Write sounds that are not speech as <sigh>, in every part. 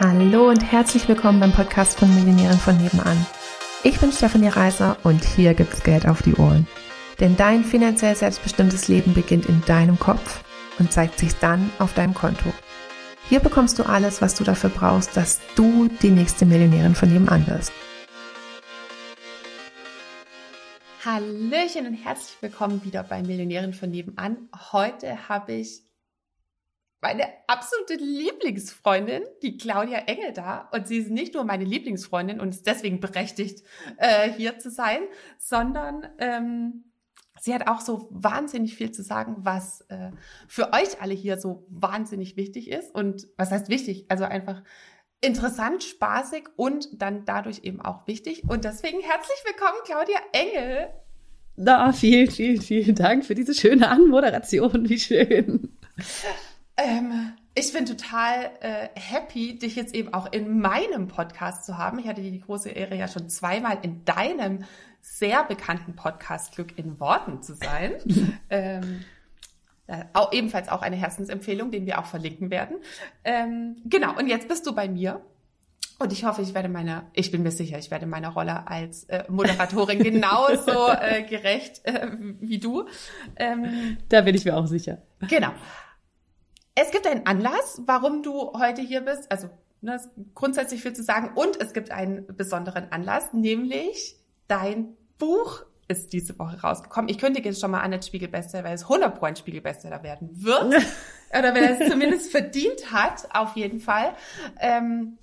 Hallo und herzlich willkommen beim Podcast von Millionären von nebenan. Ich bin Stefanie Reiser und hier gibt's Geld auf die Ohren. Denn dein finanziell selbstbestimmtes Leben beginnt in deinem Kopf und zeigt sich dann auf deinem Konto. Hier bekommst du alles, was du dafür brauchst, dass du die nächste Millionärin von nebenan wirst. Hallöchen und herzlich willkommen wieder bei Millionären von nebenan. Heute habe ich meine absolute Lieblingsfreundin, die Claudia Engel da. Und sie ist nicht nur meine Lieblingsfreundin und ist deswegen berechtigt, äh, hier zu sein, sondern ähm, sie hat auch so wahnsinnig viel zu sagen, was äh, für euch alle hier so wahnsinnig wichtig ist. Und was heißt wichtig? Also einfach interessant, spaßig und dann dadurch eben auch wichtig. Und deswegen herzlich willkommen, Claudia Engel. Na, vielen, vielen, vielen Dank für diese schöne Anmoderation. Wie schön. Ähm, ich bin total äh, happy, dich jetzt eben auch in meinem Podcast zu haben. Ich hatte die große Ehre ja schon zweimal in deinem sehr bekannten Podcast Glück in Worten zu sein. <laughs> ähm, äh, auch, ebenfalls auch eine Herzensempfehlung, den wir auch verlinken werden. Ähm, genau, und jetzt bist du bei mir. Und ich hoffe, ich werde meine, ich bin mir sicher, ich werde meiner Rolle als äh, Moderatorin <laughs> genauso äh, gerecht äh, wie du. Ähm, da bin ich mir auch sicher. Genau. Es gibt einen Anlass, warum du heute hier bist. Also ne, grundsätzlich viel zu sagen. Und es gibt einen besonderen Anlass, nämlich dein Buch ist diese Woche rausgekommen. Ich kündige jetzt schon mal an als Spiegelbestseller, weil es 100 Point Spiegelbestseller werden wird. <laughs> Oder wenn er es zumindest verdient hat, auf jeden Fall. Ähm,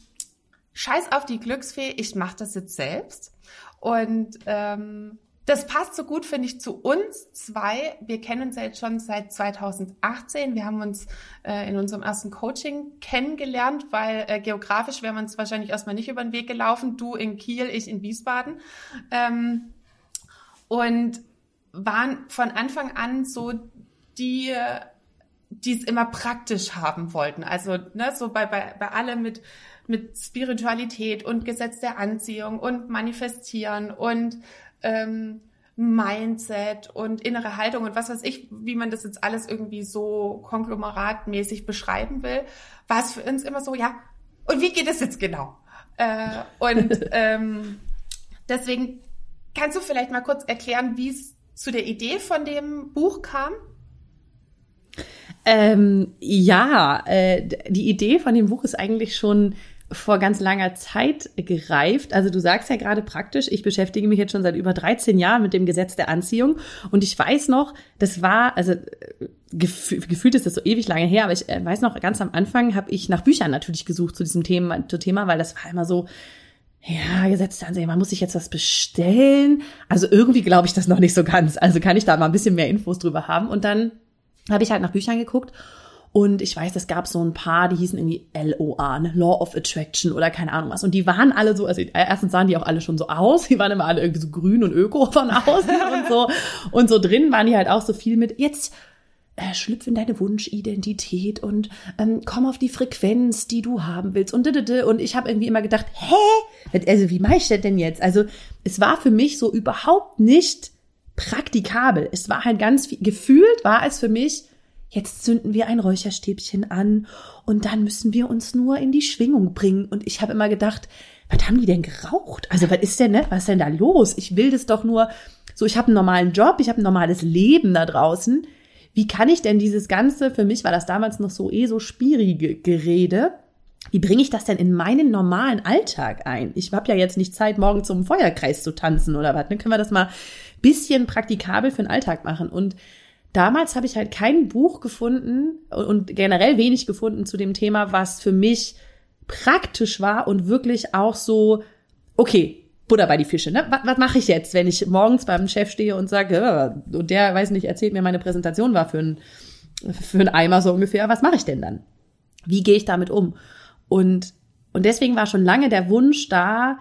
Scheiß auf die Glücksfee, ich mache das jetzt selbst. Und ähm, das passt so gut, finde ich, zu uns zwei. Wir kennen uns ja jetzt schon seit 2018. Wir haben uns äh, in unserem ersten Coaching kennengelernt, weil äh, geografisch wären wir uns wahrscheinlich erstmal nicht über den Weg gelaufen. Du in Kiel, ich in Wiesbaden. Ähm, und waren von Anfang an so die, die es immer praktisch haben wollten. Also ne, so bei, bei, bei allem mit, mit Spiritualität und Gesetz der Anziehung und Manifestieren und ähm, Mindset und innere Haltung und was weiß ich, wie man das jetzt alles irgendwie so konglomeratmäßig beschreiben will, war es für uns immer so, ja, und wie geht es jetzt genau? Äh, und <laughs> ähm, deswegen kannst du vielleicht mal kurz erklären, wie es zu der Idee von dem Buch kam? Ähm, ja, äh, die Idee von dem Buch ist eigentlich schon vor ganz langer Zeit gereift. Also du sagst ja gerade praktisch, ich beschäftige mich jetzt schon seit über 13 Jahren mit dem Gesetz der Anziehung und ich weiß noch, das war, also gef gefühlt ist das so ewig lange her, aber ich äh, weiß noch, ganz am Anfang habe ich nach Büchern natürlich gesucht zu diesem Thema, zu Thema, weil das war immer so, ja, Gesetz der Anziehung, man muss sich jetzt was bestellen. Also irgendwie glaube ich das noch nicht so ganz. Also kann ich da mal ein bisschen mehr Infos drüber haben. Und dann habe ich halt nach Büchern geguckt und ich weiß, es gab so ein paar, die hießen irgendwie LOA, ne? Law of Attraction oder keine Ahnung was. Und die waren alle so, also erstens sahen die auch alle schon so aus, die waren immer alle irgendwie so grün und öko von außen und so. Und so drin waren die halt auch so viel mit, jetzt äh, schlüpf in deine Wunschidentität und ähm, komm auf die Frequenz, die du haben willst und und ich habe irgendwie immer gedacht, hä, also wie mache ich das denn jetzt? Also es war für mich so überhaupt nicht praktikabel. Es war halt ganz viel, gefühlt war es für mich jetzt zünden wir ein Räucherstäbchen an und dann müssen wir uns nur in die Schwingung bringen. Und ich habe immer gedacht, was haben die denn geraucht? Also was ist denn, ne? Was ist denn da los? Ich will das doch nur, so ich habe einen normalen Job, ich habe ein normales Leben da draußen. Wie kann ich denn dieses Ganze, für mich war das damals noch so eh so spierige Gerede, wie bringe ich das denn in meinen normalen Alltag ein? Ich habe ja jetzt nicht Zeit, morgen zum Feuerkreis zu tanzen oder was. Dann können wir das mal bisschen praktikabel für den Alltag machen. Und damals habe ich halt kein Buch gefunden und generell wenig gefunden zu dem Thema, was für mich praktisch war und wirklich auch so, okay, Butter bei die Fische, ne? Was, was mache ich jetzt, wenn ich morgens beim Chef stehe und sage, und der, weiß nicht, erzählt mir, meine Präsentation war für ein, für ein Eimer so ungefähr, was mache ich denn dann? Wie gehe ich damit um? Und, und deswegen war schon lange der Wunsch da,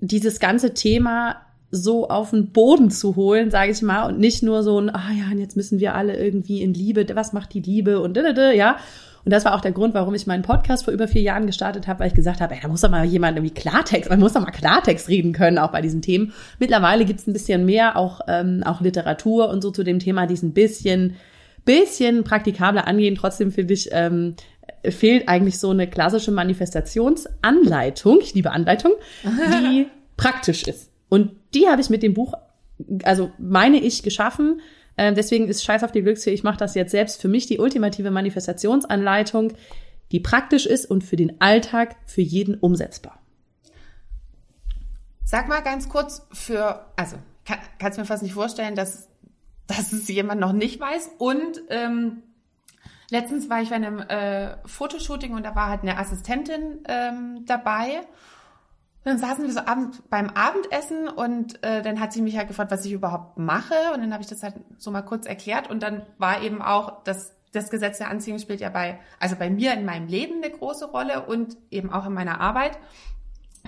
dieses ganze Thema so auf den Boden zu holen, sage ich mal, und nicht nur so ein, ah ja, und jetzt müssen wir alle irgendwie in Liebe, was macht die Liebe und ja. Und das war auch der Grund, warum ich meinen Podcast vor über vier Jahren gestartet habe, weil ich gesagt habe, ey, da muss doch mal jemand irgendwie Klartext, man muss doch mal Klartext reden können, auch bei diesen Themen. Mittlerweile gibt's ein bisschen mehr, auch, ähm, auch Literatur und so zu dem Thema, die ist ein bisschen, bisschen praktikabler angehen. Trotzdem finde ich, ähm, fehlt eigentlich so eine klassische Manifestationsanleitung, ich liebe Anleitung, <laughs> die praktisch ist. Und die habe ich mit dem Buch, also meine ich, geschaffen. Äh, deswegen ist Scheiß auf die Glücksfee, ich mache das jetzt selbst für mich die ultimative Manifestationsanleitung, die praktisch ist und für den Alltag für jeden umsetzbar. Sag mal ganz kurz für, also kann, kannst mir fast nicht vorstellen, dass, <laughs> dass es jemand noch nicht weiß. Und ähm, letztens war ich bei einem äh, Fotoshooting und da war halt eine Assistentin ähm, dabei. Und dann saßen wir so abend, beim Abendessen und äh, dann hat sie mich halt gefragt, was ich überhaupt mache. Und dann habe ich das halt so mal kurz erklärt. Und dann war eben auch, dass das Gesetz der Anziehung spielt ja bei, also bei mir in meinem Leben eine große Rolle und eben auch in meiner Arbeit.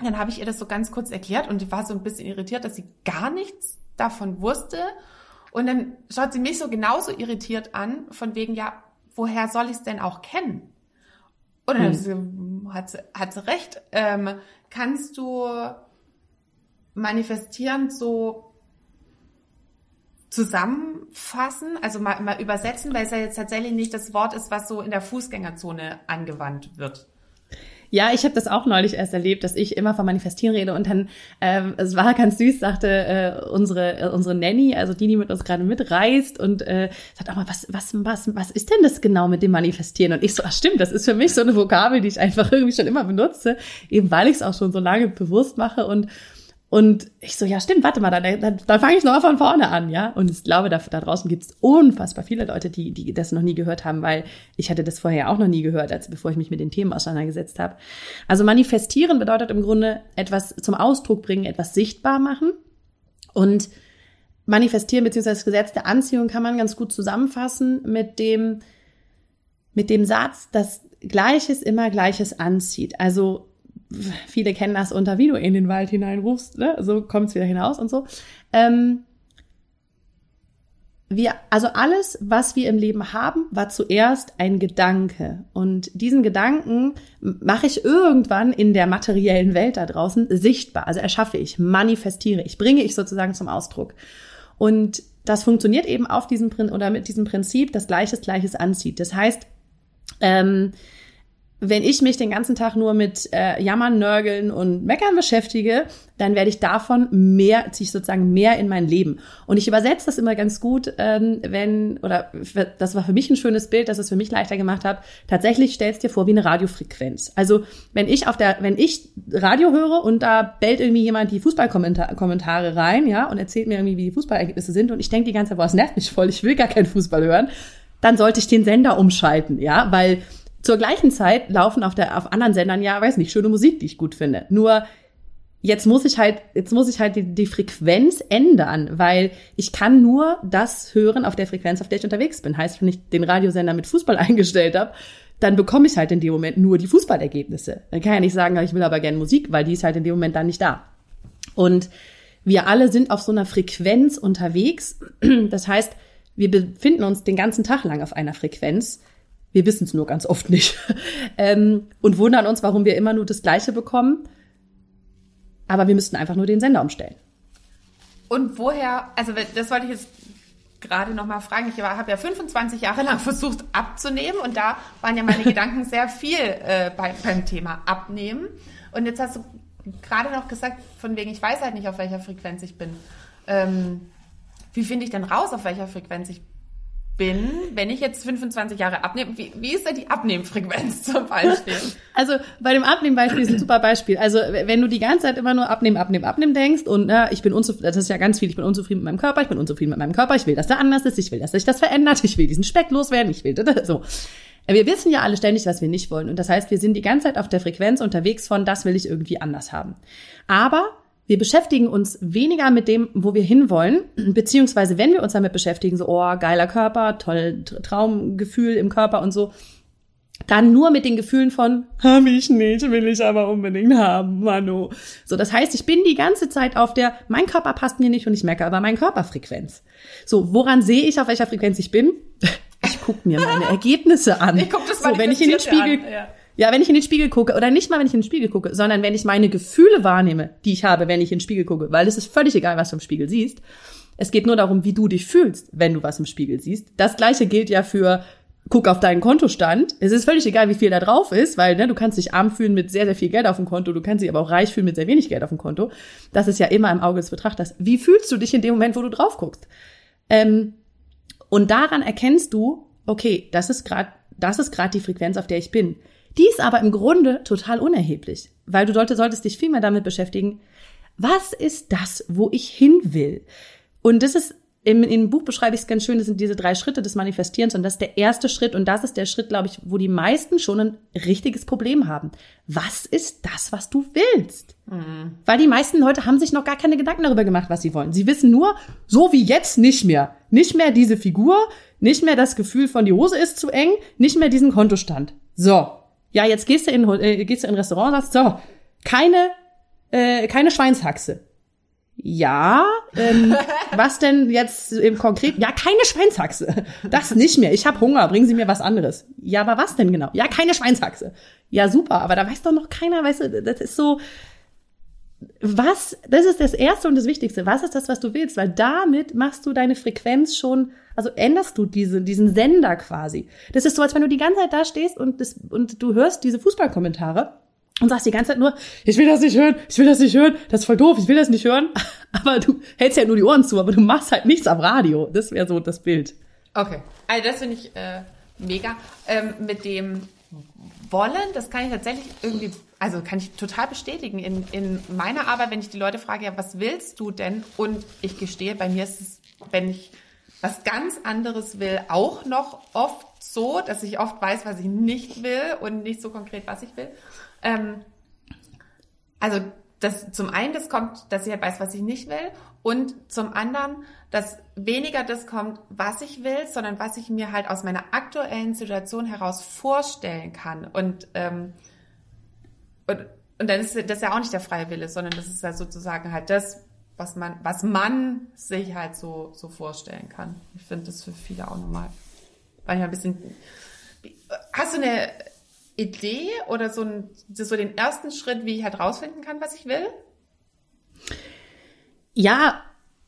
Dann habe ich ihr das so ganz kurz erklärt und die war so ein bisschen irritiert, dass sie gar nichts davon wusste. Und dann schaut sie mich so genauso irritiert an, von wegen, ja, woher soll ich es denn auch kennen? Und dann hm. hat, sie, hat sie recht. Ähm, kannst du manifestieren so zusammenfassen, also mal, mal übersetzen, weil es ja jetzt tatsächlich nicht das Wort ist, was so in der Fußgängerzone angewandt wird. Ja, ich habe das auch neulich erst erlebt, dass ich immer von Manifestieren rede und dann, ähm, es war ganz süß, sagte äh, unsere äh, unsere Nanny, also die, die mit uns gerade mitreist und äh, sagt auch mal, was was was was ist denn das genau mit dem Manifestieren? Und ich so, ach stimmt, das ist für mich so eine Vokabel, die ich einfach irgendwie schon immer benutze, eben weil ich es auch schon so lange bewusst mache und und ich so, ja stimmt, warte mal, da, da, da fange ich noch von vorne an, ja. Und ich glaube, da, da draußen gibt es unfassbar viele Leute, die, die das noch nie gehört haben, weil ich hatte das vorher auch noch nie gehört, als bevor ich mich mit den Themen auseinandergesetzt habe. Also manifestieren bedeutet im Grunde etwas zum Ausdruck bringen, etwas sichtbar machen. Und manifestieren beziehungsweise das Gesetz der Anziehung kann man ganz gut zusammenfassen mit dem, mit dem Satz, dass Gleiches immer Gleiches anzieht. Also viele kennen das unter, wie du in den Wald hineinrufst, ne? so kommt es wieder hinaus und so. Ähm, wir, also alles, was wir im Leben haben, war zuerst ein Gedanke. Und diesen Gedanken mache ich irgendwann in der materiellen Welt da draußen sichtbar. Also erschaffe ich, manifestiere ich, bringe ich sozusagen zum Ausdruck. Und das funktioniert eben auf diesem oder mit diesem Prinzip, dass Gleiches Gleiches anzieht. Das heißt, ähm, wenn ich mich den ganzen Tag nur mit äh, Jammern, Nörgeln und Meckern beschäftige, dann werde ich davon mehr, ziehe ich sozusagen mehr in mein Leben. Und ich übersetze das immer ganz gut, ähm, wenn, oder das war für mich ein schönes Bild, das es für mich leichter gemacht hat. Tatsächlich stellst dir vor wie eine Radiofrequenz. Also wenn ich auf der, wenn ich Radio höre und da bellt irgendwie jemand die Fußballkommentare rein, ja, und erzählt mir irgendwie, wie die Fußballergebnisse sind und ich denke die ganze Zeit, boah, es nervt mich voll, ich will gar keinen Fußball hören, dann sollte ich den Sender umschalten, ja, weil zur gleichen Zeit laufen auf der auf anderen Sendern ja, weiß nicht, schöne Musik, die ich gut finde. Nur jetzt muss ich halt jetzt muss ich halt die, die Frequenz ändern, weil ich kann nur das hören auf der Frequenz, auf der ich unterwegs bin. Heißt, wenn ich den Radiosender mit Fußball <laughs> eingestellt habe, dann bekomme ich halt in dem Moment nur die Fußballergebnisse. Dann kann ich ja nicht sagen, ich will aber gerne Musik, weil die ist halt in dem Moment dann nicht da. Und wir alle sind auf so einer Frequenz unterwegs. <clears throat> Das heißt, wir befinden uns den ganzen Tag lang auf einer Frequenz wir wissen es nur ganz oft nicht. <laughs> ähm, und wundern uns, warum wir immer nur das Gleiche bekommen. Aber wir müssten einfach nur den Sender umstellen. Und woher, also das wollte ich jetzt gerade noch mal fragen. Ich habe ja 25 Jahre lang <laughs> versucht abzunehmen und da waren ja meine Gedanken sehr viel äh, bei, beim Thema Abnehmen. Und jetzt hast du gerade noch gesagt, von wegen, ich weiß halt nicht, auf welcher Frequenz ich bin. Ähm, wie finde ich denn raus, auf welcher Frequenz ich bin? wenn ich jetzt 25 Jahre abnehme, wie, wie ist denn die Abnehmfrequenz <laughs> zum Beispiel? Also bei dem Abnehmbeispiel ist ein super Beispiel. Also wenn du die ganze Zeit immer nur abnehmen, abnehmen, abnehmen denkst und na, ich bin unzufrieden, das ist ja ganz viel, ich bin unzufrieden mit meinem Körper, ich bin unzufrieden mit meinem Körper, ich will, dass der anders ist, ich will, dass sich das verändert, ich will diesen Speck loswerden, ich will das, so. Wir wissen ja alle ständig, was wir nicht wollen. Und das heißt, wir sind die ganze Zeit auf der Frequenz unterwegs von, das will ich irgendwie anders haben. Aber wir beschäftigen uns weniger mit dem, wo wir hinwollen, beziehungsweise wenn wir uns damit beschäftigen, so, oh, geiler Körper, toll, Traumgefühl im Körper und so, dann nur mit den Gefühlen von, habe ich nicht, will ich aber unbedingt haben, Manu. So, das heißt, ich bin die ganze Zeit auf der, mein Körper passt mir nicht und ich merke aber mein Körperfrequenz. So, woran sehe ich, auf welcher Frequenz ich bin? <laughs> Ich gucke mir meine Ergebnisse an. Ich guck das mal so, wenn ich in den Spiegel, an, ja. Ja, wenn ich in den Spiegel gucke, oder nicht mal, wenn ich in den Spiegel gucke, sondern wenn ich meine Gefühle wahrnehme, die ich habe, wenn ich in den Spiegel gucke, weil es ist völlig egal, was du im Spiegel siehst. Es geht nur darum, wie du dich fühlst, wenn du was im Spiegel siehst. Das gleiche gilt ja für guck auf deinen Kontostand. Es ist völlig egal, wie viel da drauf ist, weil ne, du kannst dich arm fühlen mit sehr, sehr viel Geld auf dem Konto, du kannst dich aber auch reich fühlen mit sehr wenig Geld auf dem Konto. Das ist ja immer im Auge des Betrachters. Wie fühlst du dich in dem Moment, wo du drauf guckst? Ähm, und daran erkennst du, okay, das ist gerade, das ist gerade die Frequenz, auf der ich bin. Die ist aber im Grunde total unerheblich, weil du sollte, solltest dich viel mehr damit beschäftigen, was ist das, wo ich hin will? Und das ist im, im Buch beschreibe ich es ganz schön, das sind diese drei Schritte des Manifestierens und das ist der erste Schritt und das ist der Schritt, glaube ich, wo die meisten schon ein richtiges Problem haben. Was ist das, was du willst? Mhm. Weil die meisten Leute haben sich noch gar keine Gedanken darüber gemacht, was sie wollen. Sie wissen nur, so wie jetzt nicht mehr. Nicht mehr diese Figur, nicht mehr das Gefühl von die Hose ist zu eng, nicht mehr diesen Kontostand. So. Ja, jetzt gehst du in, äh, gehst du in ein Restaurant und sagst, so, keine, äh, keine Schweinshaxe ja, ähm, <laughs> was denn jetzt im Konkret? Ja, keine Schweinshaxe. Das nicht mehr. Ich habe Hunger, bringen Sie mir was anderes. Ja, aber was denn genau? Ja, keine Schweinshaxe. Ja, super, aber da weiß doch noch keiner, weißt du, das ist so, was, das ist das Erste und das Wichtigste. Was ist das, was du willst? Weil damit machst du deine Frequenz schon, also änderst du diese, diesen Sender quasi. Das ist so, als wenn du die ganze Zeit da stehst und, das, und du hörst diese Fußballkommentare und sagst die ganze Zeit nur, ich will das nicht hören, ich will das nicht hören, das ist voll doof, ich will das nicht hören. <laughs> Aber du hältst ja nur die Ohren zu, aber du machst halt nichts am Radio. Das wäre so das Bild. Okay. Also das finde ich äh, mega. Ähm, mit dem Wollen, das kann ich tatsächlich irgendwie, also kann ich total bestätigen. In, in meiner Arbeit, wenn ich die Leute frage, ja, was willst du denn? Und ich gestehe, bei mir ist es, wenn ich was ganz anderes will, auch noch oft so, dass ich oft weiß, was ich nicht will und nicht so konkret, was ich will. Ähm, also das zum einen, das kommt, dass ich halt weiß, was ich nicht will, und zum anderen, dass weniger das kommt, was ich will, sondern was ich mir halt aus meiner aktuellen Situation heraus vorstellen kann. Und ähm, und, und dann ist das ja auch nicht der freie Wille, sondern das ist ja sozusagen halt das, was man, was man sich halt so, so vorstellen kann. Ich finde das für viele auch nochmal manchmal ein bisschen. Hast du eine Idee oder so, ein, so den ersten Schritt, wie ich halt rausfinden kann, was ich will? Ja,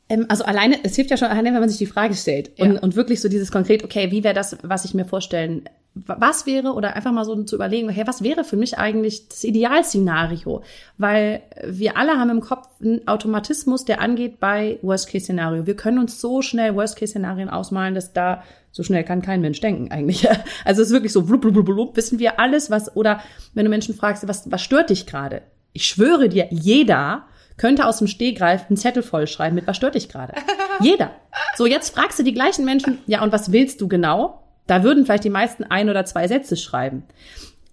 ähm, also alleine, es hilft ja schon alleine, wenn man sich die Frage stellt und, ja. und wirklich so dieses konkret, okay, wie wäre das, was ich mir vorstellen, was wäre, oder einfach mal so zu überlegen, hey, was wäre für mich eigentlich das Idealszenario? Weil wir alle haben im Kopf einen Automatismus, der angeht bei Worst-Case-Szenario. Wir können uns so schnell Worst-Case-Szenarien ausmalen, dass da so schnell kann kein Mensch denken eigentlich. <laughs> Also es ist wirklich so, blub, blub, blub, blub, wissen wir alles, was, oder wenn du Menschen fragst, was, was stört dich gerade? Ich schwöre dir, jeder könnte aus dem Stehgreif einen Zettel vollschreiben mit, was stört dich gerade? Jeder. So, jetzt fragst du die gleichen Menschen, ja, und was willst du genau? Da würden vielleicht die meisten ein oder zwei Sätze schreiben.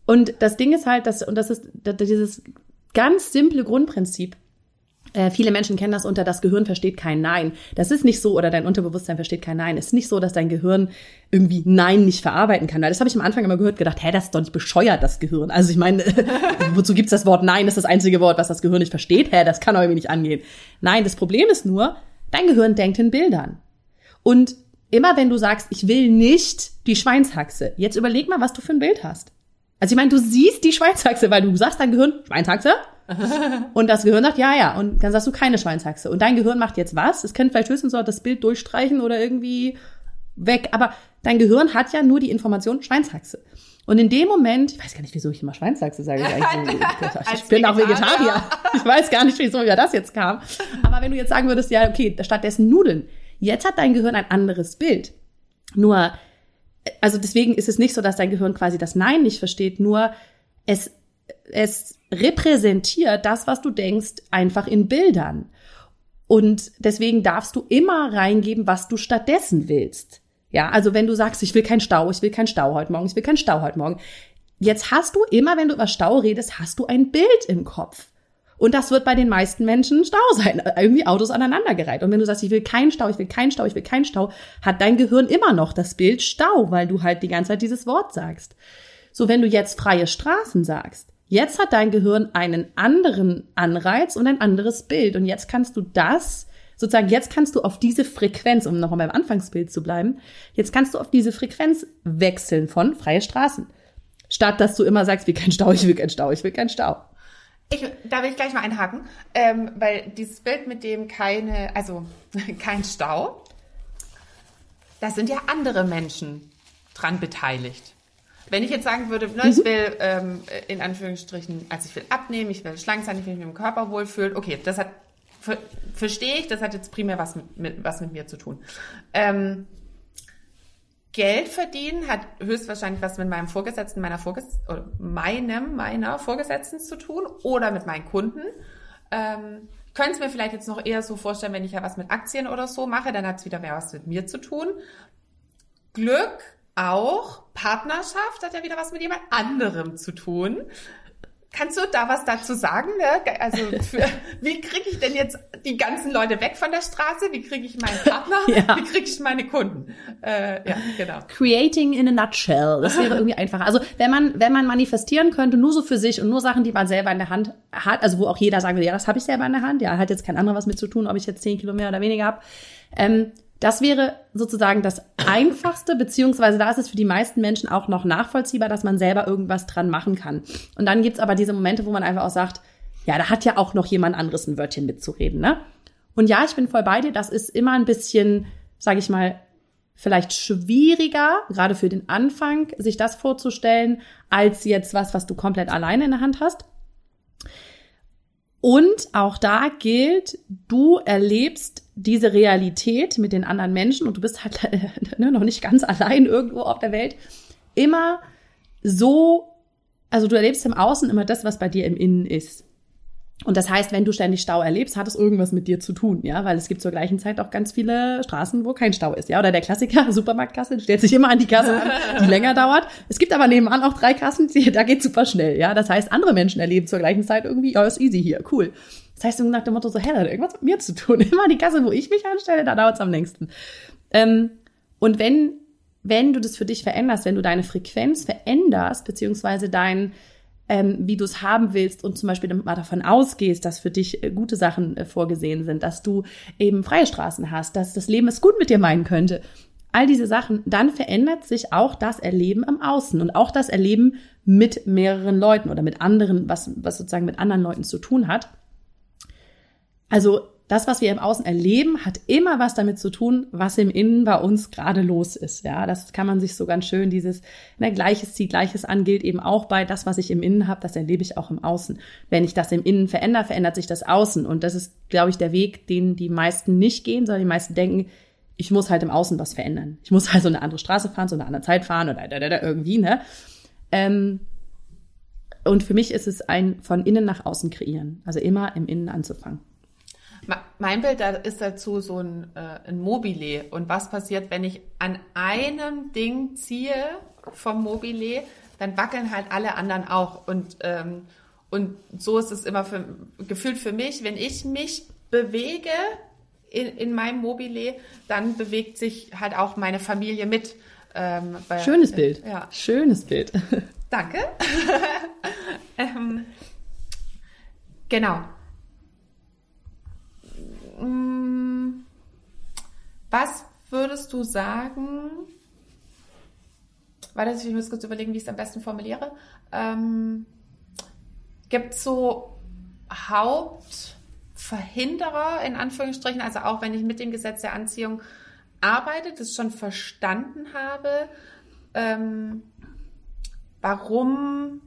Und das Ding ist halt, dass, und das ist dieses ganz simple Grundprinzip, äh, viele Menschen kennen das unter, das Gehirn versteht kein Nein. Das ist nicht so, oder dein Unterbewusstsein versteht kein Nein. Es ist nicht so, dass dein Gehirn irgendwie Nein nicht verarbeiten kann. Weil das habe ich am Anfang immer gehört, gedacht, hä, das ist doch nicht bescheuert, das Gehirn. Also ich meine, <laughs> wozu gibt's das Wort Nein? Das ist das einzige Wort, was das Gehirn nicht versteht. Hä, das kann doch irgendwie nicht angehen. Nein, das Problem ist nur, dein Gehirn denkt in Bildern. Und immer wenn du sagst, ich will nicht die Schweinshaxe, jetzt überleg mal, was du für ein Bild hast. Also ich meine, du siehst die Schweinshaxe, weil du sagst dein Gehirn, Schweinshaxe, <laughs> und das Gehirn sagt, ja, ja. Und dann sagst du keine Schweinshaxe. Und dein Gehirn macht jetzt was? Es könnte vielleicht höchstens so das Bild durchstreichen oder irgendwie weg. Aber dein Gehirn hat ja nur die Information Schweinshaxe. Und in dem Moment, ich weiß gar nicht, wieso ich immer Schweinshaxe sage. Ich, <laughs> ich bin auch Vegetarier. Ich weiß gar nicht, wieso ja das jetzt kam. Aber wenn du jetzt sagen würdest, ja, okay, stattdessen Nudeln. Jetzt hat dein Gehirn ein anderes Bild. Nur, also deswegen ist es nicht so, dass dein Gehirn quasi das Nein nicht versteht, nur es es repräsentiert das, was du denkst, einfach in Bildern. Und deswegen darfst du immer reingeben, was du stattdessen willst. Ja, also wenn du sagst, ich will keinen Stau, ich will keinen Stau heute Morgen, ich will keinen Stau heute Morgen. Jetzt hast du immer, wenn du über Stau redest, hast du ein Bild im Kopf. Und das wird bei den meisten Menschen Stau sein, irgendwie Autos aneinandergereiht. Und wenn du sagst, ich will keinen Stau, ich will keinen Stau, ich will keinen Stau, hat dein Gehirn immer noch das Bild Stau, weil du halt die ganze Zeit dieses Wort sagst. So, wenn du jetzt freie Straßen sagst, Jetzt hat dein Gehirn einen anderen Anreiz und ein anderes Bild. Und jetzt kannst du das, sozusagen, jetzt kannst du auf diese Frequenz, um nochmal beim Anfangsbild zu bleiben, jetzt kannst du auf diese Frequenz wechseln von freie Straßen. Statt dass du immer sagst, wie kein Stau, ich will kein Stau, ich will kein Stau. Ich, da will ich gleich mal einhaken, ähm, weil dieses Bild mit dem keine, also <laughs> kein Stau, das sind ja andere Menschen dran beteiligt. Wenn ich jetzt sagen würde, ne, ich Mhm. will ähm, in Anführungsstrichen, also ich will abnehmen, ich will schlank sein, ich will mich mit dem Körper wohlfühlen, okay, das hat ver verstehe ich, das hat jetzt primär was mit, mit was mit mir zu tun. Ähm, Geld verdienen hat höchstwahrscheinlich was mit meinem Vorgesetzten, meiner Vorges oder meinem, meiner Vorgesetzten zu tun oder mit meinen Kunden. Ähm, könnte es mir vielleicht jetzt noch eher so vorstellen, wenn ich ja was mit Aktien oder so mache, dann hat es wieder mehr was mit mir zu tun. Glück auch, Partnerschaft hat ja wieder was mit jemand anderem zu tun. Kannst du da was dazu sagen? Ne? Also für, <laughs> wie kriege ich denn jetzt die ganzen Leute weg von der Straße? Wie kriege ich meinen Partner? <laughs> Ja. Wie kriege ich meine Kunden? Äh, ja, genau. Creating in a nutshell. Das wäre irgendwie einfacher. Also wenn man, wenn man manifestieren könnte, nur so für sich und nur Sachen, die man selber in der Hand hat, also wo auch jeder sagen würde, ja, das habe ich selber in der Hand, ja, hat jetzt kein anderer was mit zu tun, ob ich jetzt 10 Kilo mehr oder weniger habe. Ähm, das wäre sozusagen das Einfachste, beziehungsweise da ist es für die meisten Menschen auch noch nachvollziehbar, dass man selber irgendwas dran machen kann. Und dann gibt's aber diese Momente, wo man einfach auch sagt, ja, da hat ja auch noch jemand anderes ein Wörtchen mitzureden, ne? Und ja, ich bin voll bei dir, das ist immer ein bisschen, sage ich mal, vielleicht schwieriger, gerade für den Anfang, sich das vorzustellen, als jetzt was, was du komplett alleine in der Hand hast. Und auch da gilt, du erlebst diese Realität mit den anderen Menschen und du bist halt <laughs> ne, noch nicht ganz allein irgendwo auf der Welt, immer so, also du erlebst im Außen immer das, was bei dir im Innen ist. Und das heißt, wenn du ständig Stau erlebst, hat es irgendwas mit dir zu tun, ja, weil es gibt zur gleichen Zeit auch ganz viele Straßen, wo kein Stau ist, ja, oder der Klassiker, <laughs> Supermarktkasse, du stellst dich immer an die Kasse, die <laughs> länger dauert. Es gibt aber nebenan auch drei Kassen, die, da geht super schnell, ja. Das heißt, andere Menschen erleben zur gleichen Zeit irgendwie, ja, ist easy hier, cool. Das heißt, nach dem Motto so, hey, da hat irgendwas mit mir zu tun. <laughs> Immer die Kasse, wo ich mich anstelle, da dauert es am längsten. Ähm, und wenn, wenn du das für dich veränderst, wenn du deine Frequenz veränderst, beziehungsweise dein, ähm, wie du es haben willst und zum Beispiel mal davon ausgehst, dass für dich äh, gute Sachen äh, vorgesehen sind, dass du eben freie Straßen hast, dass das Leben es gut mit dir meinen könnte. All diese Sachen, dann verändert sich auch das Erleben im Außen und auch das Erleben mit mehreren Leuten oder mit anderen, was, was sozusagen mit anderen Leuten zu tun hat. Also das, was wir im Außen erleben, hat immer was damit zu tun, was im Innen bei uns gerade los ist. Ja, das kann man sich so ganz schön dieses ne, Gleiches zieht Gleiches an gilt eben auch bei das, was ich im Innen habe, das erlebe ich auch im Außen. Wenn ich das im Innen verändere, verändert sich das Außen und das ist, glaube ich, der Weg, den die meisten nicht gehen, sondern die meisten denken, ich muss halt im Außen was verändern. Ich muss halt so eine andere Straße fahren, so eine andere Zeit fahren oder da, da, da, irgendwie, ne? Ähm, und für mich ist es ein von innen nach außen kreieren, also immer im Innen anzufangen. Mein Bild da ist dazu so ein, äh, ein Mobile. Und was passiert, wenn ich an einem Ding ziehe vom Mobile, dann wackeln halt alle anderen auch. Und, ähm, und so ist es immer für, gefühlt für mich, wenn ich mich bewege in, in meinem Mobile, dann bewegt sich halt auch meine Familie mit. Ähm, weil, Schönes Bild. Ja. Schönes Bild. Danke. <laughs> ähm, genau. Mm, Was würdest du sagen? Warte, ich muss kurz überlegen, wie ich es am besten formuliere. Ähm, Gibt es so Hauptverhinderer in Anführungsstrichen, also auch wenn ich mit dem Gesetz der Anziehung arbeite, das schon verstanden habe, ähm, warum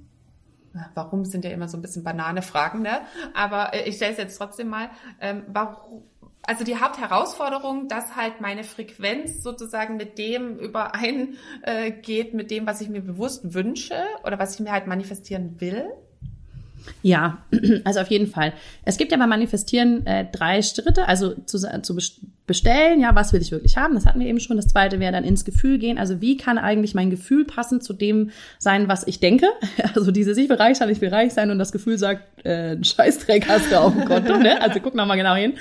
warum sind ja immer so ein bisschen banane Fragen, ne? Aber äh, ich stelle es jetzt trotzdem mal. Ähm, warum, also die Hauptherausforderung, dass halt meine Frequenz sozusagen mit dem übereingeht, äh, mit dem, was ich mir bewusst wünsche oder was ich mir halt manifestieren will. Ja, <clears throat> also auf jeden Fall. Es gibt ja beim Manifestieren äh, drei Schritte, also zu, zu bestellen, ja, was will ich wirklich haben, das hatten wir eben schon. Das zweite wäre dann ins Gefühl gehen, also wie kann eigentlich mein Gefühl passen zu dem sein, was ich denke. <laughs> Also dieses, ich will reich sein, ich will reich sein und das Gefühl sagt, äh, Scheißdreck hast du auf dem Konto, ne? Also guck nochmal genau hin.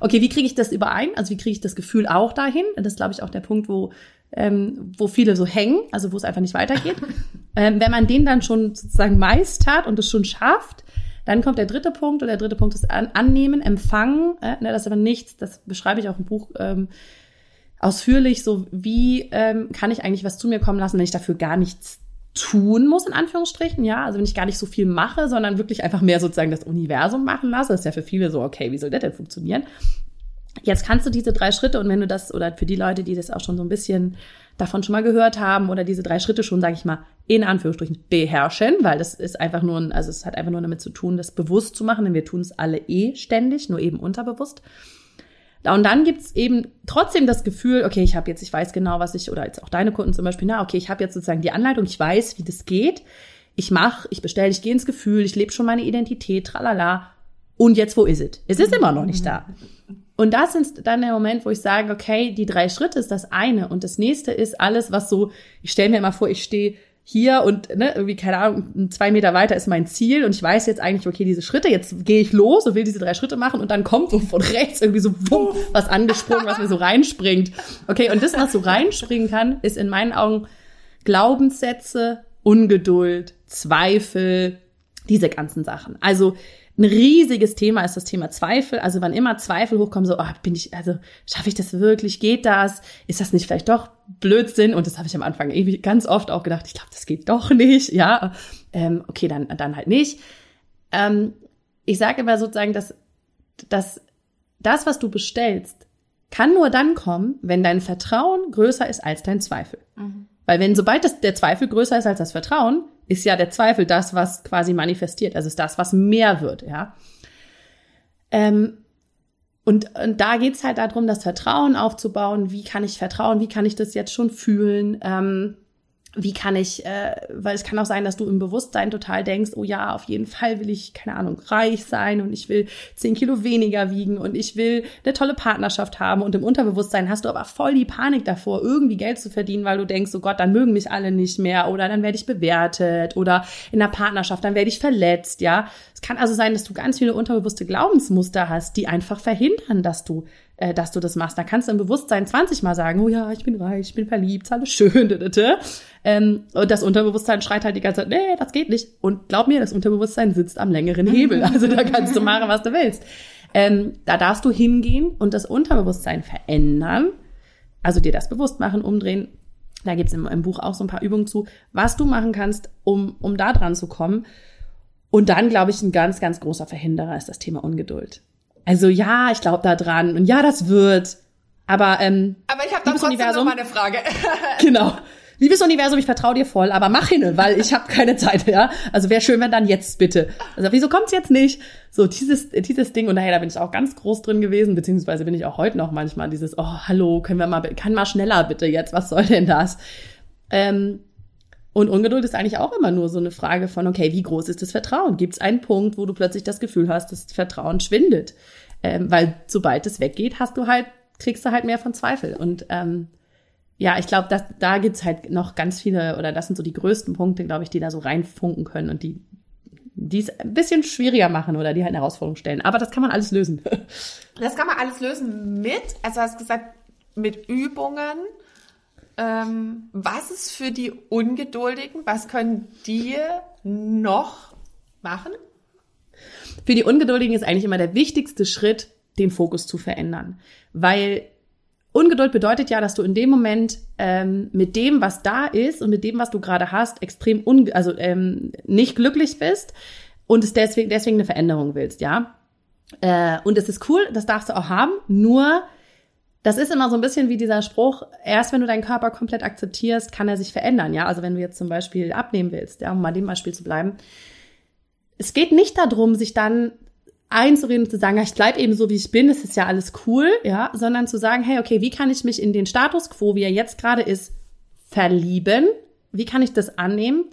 Okay, wie kriege ich das überein? Also wie kriege ich das Gefühl auch dahin? Das ist, glaube ich, auch der Punkt, wo ähm, wo viele so hängen, also wo es einfach nicht weitergeht. <laughs> ähm, wenn man den dann schon sozusagen meistert und es schon schafft, dann kommt der dritte Punkt und der dritte Punkt ist an, annehmen, empfangen. Äh, ne, das ist aber nichts, das beschreibe ich auch im Buch ähm, ausführlich, so wie ähm, kann ich eigentlich was zu mir kommen lassen, wenn ich dafür gar nichts tun muss, in Anführungsstrichen, ja, also wenn ich gar nicht so viel mache, sondern wirklich einfach mehr sozusagen das Universum machen lasse, das ist ja für viele so, okay, wie soll das denn funktionieren? Jetzt kannst du diese drei Schritte und wenn du das, oder für die Leute, die das auch schon so ein bisschen davon schon mal gehört haben oder diese drei Schritte schon, sage ich mal, in Anführungsstrichen beherrschen, weil das ist einfach nur, ein, also es hat einfach nur damit zu tun, das bewusst zu machen, denn wir tun es alle eh ständig, nur eben unterbewusst. Und dann gibt's eben trotzdem das Gefühl, okay, ich habe jetzt, ich weiß genau, was ich, oder jetzt auch deine Kunden zum Beispiel, na, okay, ich habe jetzt sozusagen die Anleitung, ich weiß, wie das geht. Ich mache, ich bestelle, ich gehe ins Gefühl, ich lebe schon meine Identität, tralala. Und jetzt, wo ist es? Es ist immer noch nicht da. Und das ist dann der Moment, wo ich sage, okay, die drei Schritte ist das eine und das nächste ist alles, was so, ich stelle mir immer vor, ich stehe hier und ne, irgendwie, keine Ahnung, zwei Meter weiter ist mein Ziel und ich weiß jetzt eigentlich, okay, diese Schritte, jetzt gehe ich los und will diese drei Schritte machen und dann kommt so von rechts irgendwie so wumm, was angesprungen, was mir so reinspringt. Okay, und das, was so reinspringen kann, ist in meinen Augen Glaubenssätze, Ungeduld, Zweifel, diese ganzen Sachen. Also ein riesiges Thema ist das Thema Zweifel. Also wann immer Zweifel hochkommen, so, oh, bin ich, also schaffe ich das wirklich? Geht das? Ist das nicht vielleicht doch Blödsinn? Und das habe ich am Anfang ewig ganz oft auch gedacht, ich glaube, das geht doch nicht. Ja, ähm, okay, dann, dann halt nicht. Ähm, ich sage immer sozusagen, dass, dass das, was du bestellst, kann nur dann kommen, wenn dein Vertrauen größer ist als dein Zweifel. Mhm. Weil wenn, sobald das, der Zweifel größer ist als das Vertrauen, ist ja der Zweifel das, was quasi manifestiert. Also ist das, was mehr wird, ja. Ähm, und, und da geht's halt darum, das Vertrauen aufzubauen. Wie kann ich vertrauen? Wie kann ich das jetzt schon fühlen? Ähm, wie kann ich, äh, weil es kann auch sein, dass du im Bewusstsein total denkst, oh ja, auf jeden Fall will ich, keine Ahnung, reich sein und ich will zehn Kilo weniger wiegen und ich will eine tolle Partnerschaft haben und im Unterbewusstsein hast du aber voll die Panik davor, irgendwie Geld zu verdienen, weil du denkst, oh Gott, dann mögen mich alle nicht mehr oder dann werde ich bewertet oder in der Partnerschaft, dann werde ich verletzt, ja. Es kann also sein, dass du ganz viele unterbewusste Glaubensmuster hast, die einfach verhindern, dass du äh, dass du das machst. Da kannst du im Bewusstsein 20 Mal sagen, oh ja, ich bin reich, ich bin verliebt, alles schön. <laughs> Ähm, und das Unterbewusstsein schreit halt die ganze Zeit, nee, das geht nicht. Und glaub mir, das Unterbewusstsein sitzt am längeren Hebel. Also da kannst du machen, was du willst. Ähm, da darfst du hingehen und das Unterbewusstsein verändern. Also dir das bewusst machen, umdrehen. Da gibt's im, im Buch auch so ein paar Übungen zu, was du machen kannst, um, um da dran zu kommen. Und dann, glaube ich, ein ganz, ganz großer Verhinderer ist das Thema Ungeduld. Also ja, ich glaube da dran und ja, das wird. Aber ähm, aber ich habe da trotzdem Universum, noch mal eine Frage. <laughs> genau. Liebes Universum, ich vertraue dir voll, aber mach hin, weil ich habe keine Zeit, ja. Also wäre schön, wenn dann jetzt bitte. Also wieso kommt's jetzt nicht? So dieses dieses Ding und daher da bin ich auch ganz groß drin gewesen, beziehungsweise bin ich auch heute noch manchmal dieses oh hallo, können wir mal kann mal schneller bitte jetzt, was soll denn das? Ähm, und Ungeduld ist eigentlich auch immer nur so eine Frage von, okay, wie groß ist das Vertrauen? Gibt es einen Punkt, wo du plötzlich das Gefühl hast, das Vertrauen schwindet? Ähm, weil sobald es weggeht, hast du halt, kriegst du halt mehr von Zweifel. Und ähm, ja, ich glaube, da gibt's halt noch ganz viele, oder das sind so die größten Punkte, glaube ich, die da so reinfunken können und die die es ein bisschen schwieriger machen oder die halt eine Herausforderung stellen. Aber das kann man alles lösen. Das kann man alles lösen mit, also hast gesagt, mit Übungen ähm, was ist für die Ungeduldigen? Was können die noch machen? Für die Ungeduldigen ist eigentlich immer der wichtigste Schritt, den Fokus zu verändern. Weil Ungeduld bedeutet ja, dass du in dem Moment ähm, mit dem, was da ist und mit dem, was du gerade hast, extrem un also ähm, nicht glücklich bist und es deswegen, deswegen eine Veränderung willst, ja. Äh, und es ist cool, das darfst du auch haben, nur das ist immer so ein bisschen wie dieser Spruch, erst wenn du deinen Körper komplett akzeptierst, kann er sich verändern, ja. Also wenn du jetzt zum Beispiel abnehmen willst, ja, um mal dem Beispiel zu bleiben. Es geht nicht darum, sich dann einzureden und zu sagen, ich bleib eben so, wie ich bin, es ist ja alles cool, ja, sondern zu sagen, hey, okay, wie kann ich mich in den Status quo, wie er jetzt gerade ist, verlieben? Wie kann ich das annehmen?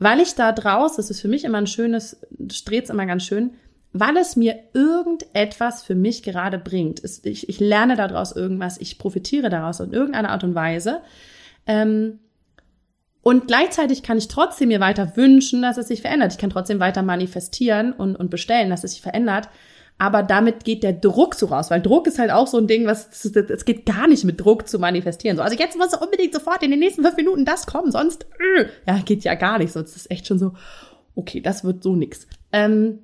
Weil ich da draus, das ist für mich immer ein schönes, dreht's immer ganz schön, weil es mir irgendetwas für mich gerade bringt. Ich, ich lerne daraus irgendwas, ich profitiere daraus in irgendeiner Art und Weise. Ähm, und gleichzeitig kann ich trotzdem mir weiter wünschen, dass es sich verändert. Ich kann trotzdem weiter manifestieren und, und bestellen, dass es sich verändert. Aber damit geht der Druck so raus, weil Druck ist halt auch so ein Ding, was es geht gar nicht mit Druck zu manifestieren. So, also jetzt muss unbedingt sofort in den nächsten fünf Minuten das kommen, sonst äh, ja geht ja gar nicht. Sonst ist echt schon so, okay, das wird so nix. Ähm,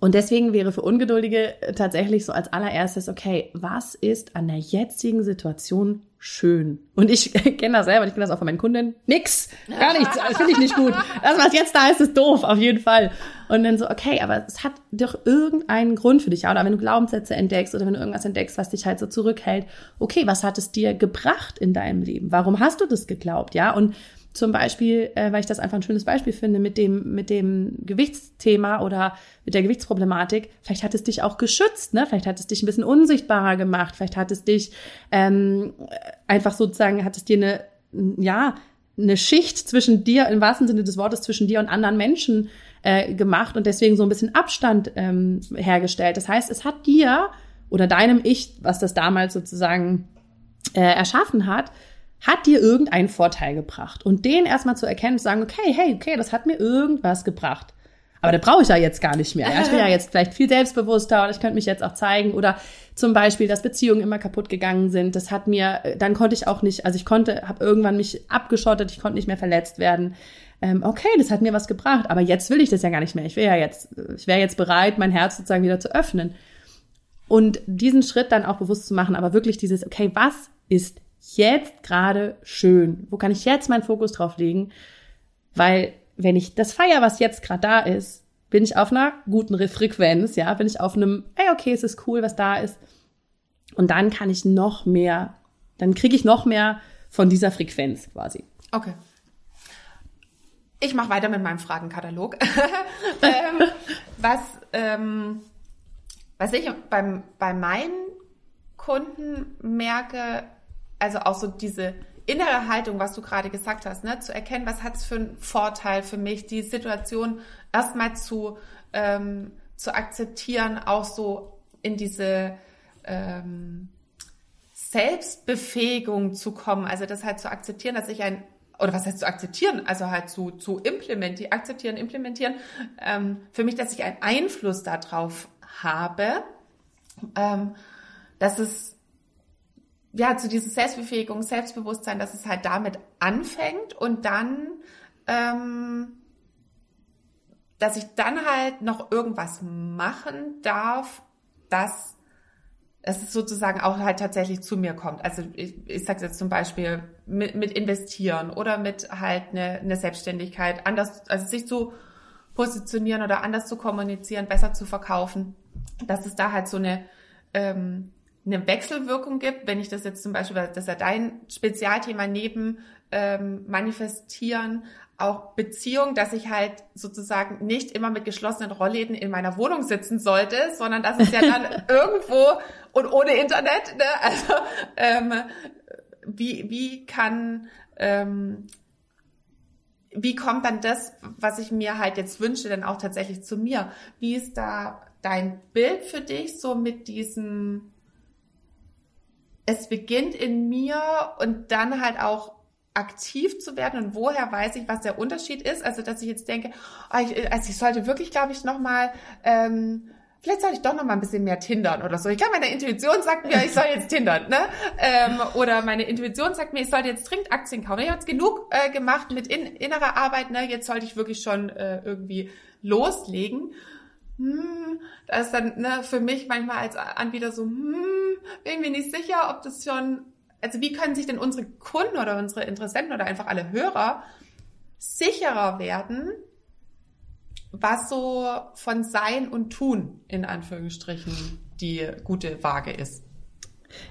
und deswegen wäre für Ungeduldige tatsächlich so als allererstes, okay, was ist an der jetzigen Situation schön? Und ich <laughs> kenne das selber, ich kenne das auch von meinen Kunden. Nix, gar nichts, das finde ich nicht gut. Das, was jetzt da ist, ist doof, auf jeden Fall. Und dann so, okay, aber es hat doch irgendeinen Grund für dich. Oder wenn du Glaubenssätze entdeckst oder wenn du irgendwas entdeckst, was dich halt so zurückhält. Okay, was hat es dir gebracht in deinem Leben? Warum hast du das geglaubt? Ja, und zum Beispiel, äh, weil ich das einfach ein schönes Beispiel finde, mit dem, mit dem Gewichtsthema oder mit der Gewichtsproblematik, vielleicht hat es dich auch geschützt, ne? Vielleicht hat es dich ein bisschen unsichtbarer gemacht, vielleicht hat es dich ähm, einfach sozusagen, hat es dir eine, ja, eine Schicht zwischen dir, im wahrsten Sinne des Wortes, zwischen dir und anderen Menschen äh, gemacht und deswegen so ein bisschen Abstand ähm, hergestellt. Das heißt, es hat dir oder deinem Ich, was das damals sozusagen äh, erschaffen hat, hat dir irgendeinen Vorteil gebracht. Und den erstmal zu erkennen, zu sagen, okay, hey, okay, das hat mir irgendwas gebracht. Aber das brauche ich ja jetzt gar nicht mehr. Ja, ich bin ja <laughs> jetzt vielleicht viel selbstbewusster und ich könnte mich jetzt auch zeigen. Oder zum Beispiel, dass Beziehungen immer kaputt gegangen sind. Das hat mir, dann konnte ich auch nicht, also ich konnte, habe irgendwann mich abgeschottet, ich konnte nicht mehr verletzt werden. Ähm, okay, das hat mir was gebracht, aber jetzt will ich das ja gar nicht mehr. Ich wäre ja jetzt, ich wäre jetzt bereit, mein Herz sozusagen wieder zu öffnen. Und diesen Schritt dann auch bewusst zu machen, aber wirklich dieses, okay, was ist jetzt gerade schön? Wo kann ich jetzt meinen Fokus drauf legen? Weil wenn ich das feier, was jetzt gerade da ist, bin ich auf einer guten Frequenz, ja, bin ich auf einem, ey, okay, es ist cool, was da ist. Und dann kann ich noch mehr, dann kriege ich noch mehr von dieser Frequenz quasi. Okay. Ich mache weiter mit meinem Fragenkatalog. <laughs> ähm, was, ähm, was ich beim, bei meinen Kunden merke, also auch so diese innere Haltung, was du gerade gesagt hast, ne, zu erkennen, was hat es für einen Vorteil für mich, die Situation erstmal zu, ähm, zu akzeptieren, auch so in diese ähm, Selbstbefähigung zu kommen, also das halt zu akzeptieren, dass ich ein oder was heißt zu akzeptieren, also halt zu, zu implementieren, akzeptieren, implementieren, ähm, für mich, dass ich einen Einfluss darauf habe, ähm, dass es ja, zu dieser Selbstbefähigung, Selbstbewusstsein, dass es halt damit anfängt und dann, ähm, dass ich dann halt noch irgendwas machen darf, dass es sozusagen auch halt tatsächlich zu mir kommt. Also ich, ich sage jetzt zum Beispiel mit, mit investieren oder mit halt eine, eine Selbstständigkeit, anders, also sich zu positionieren oder anders zu kommunizieren, besser zu verkaufen, dass es da halt so eine ähm, eine Wechselwirkung gibt, wenn ich das jetzt zum Beispiel, das ist ja dein Spezialthema neben ähm, Manifestieren, auch Beziehung, dass ich halt sozusagen nicht immer mit geschlossenen Rollläden in meiner Wohnung sitzen sollte, sondern dass es ja dann <laughs> irgendwo und ohne Internet, ne? also ähm, wie, wie kann ähm, wie kommt dann das, was ich mir halt jetzt wünsche, denn auch tatsächlich zu mir? Wie ist da dein Bild für dich so mit diesem es beginnt in mir und dann halt auch aktiv zu werden und woher weiß ich, was der Unterschied ist. Also dass ich jetzt denke, oh, ich, also ich sollte wirklich, glaube ich, noch mal ähm, vielleicht sollte ich doch noch mal ein bisschen mehr tindern oder so. Ich glaube, meine Intuition sagt mir, ich soll jetzt tindern, ne? Ähm, oder meine Intuition sagt mir, ich sollte jetzt dringend Aktien kaufen. Ich habe jetzt genug äh, gemacht mit in, innerer Arbeit, ne? Jetzt sollte ich wirklich schon äh, irgendwie loslegen hm, da ist dann ne, für mich manchmal als Anbieter so, hm, bin mir nicht sicher, ob das schon, also wie können sich denn unsere Kunden oder unsere Interessenten oder einfach alle Hörer sicherer werden, was so von Sein und Tun in Anführungsstrichen die gute Waage ist.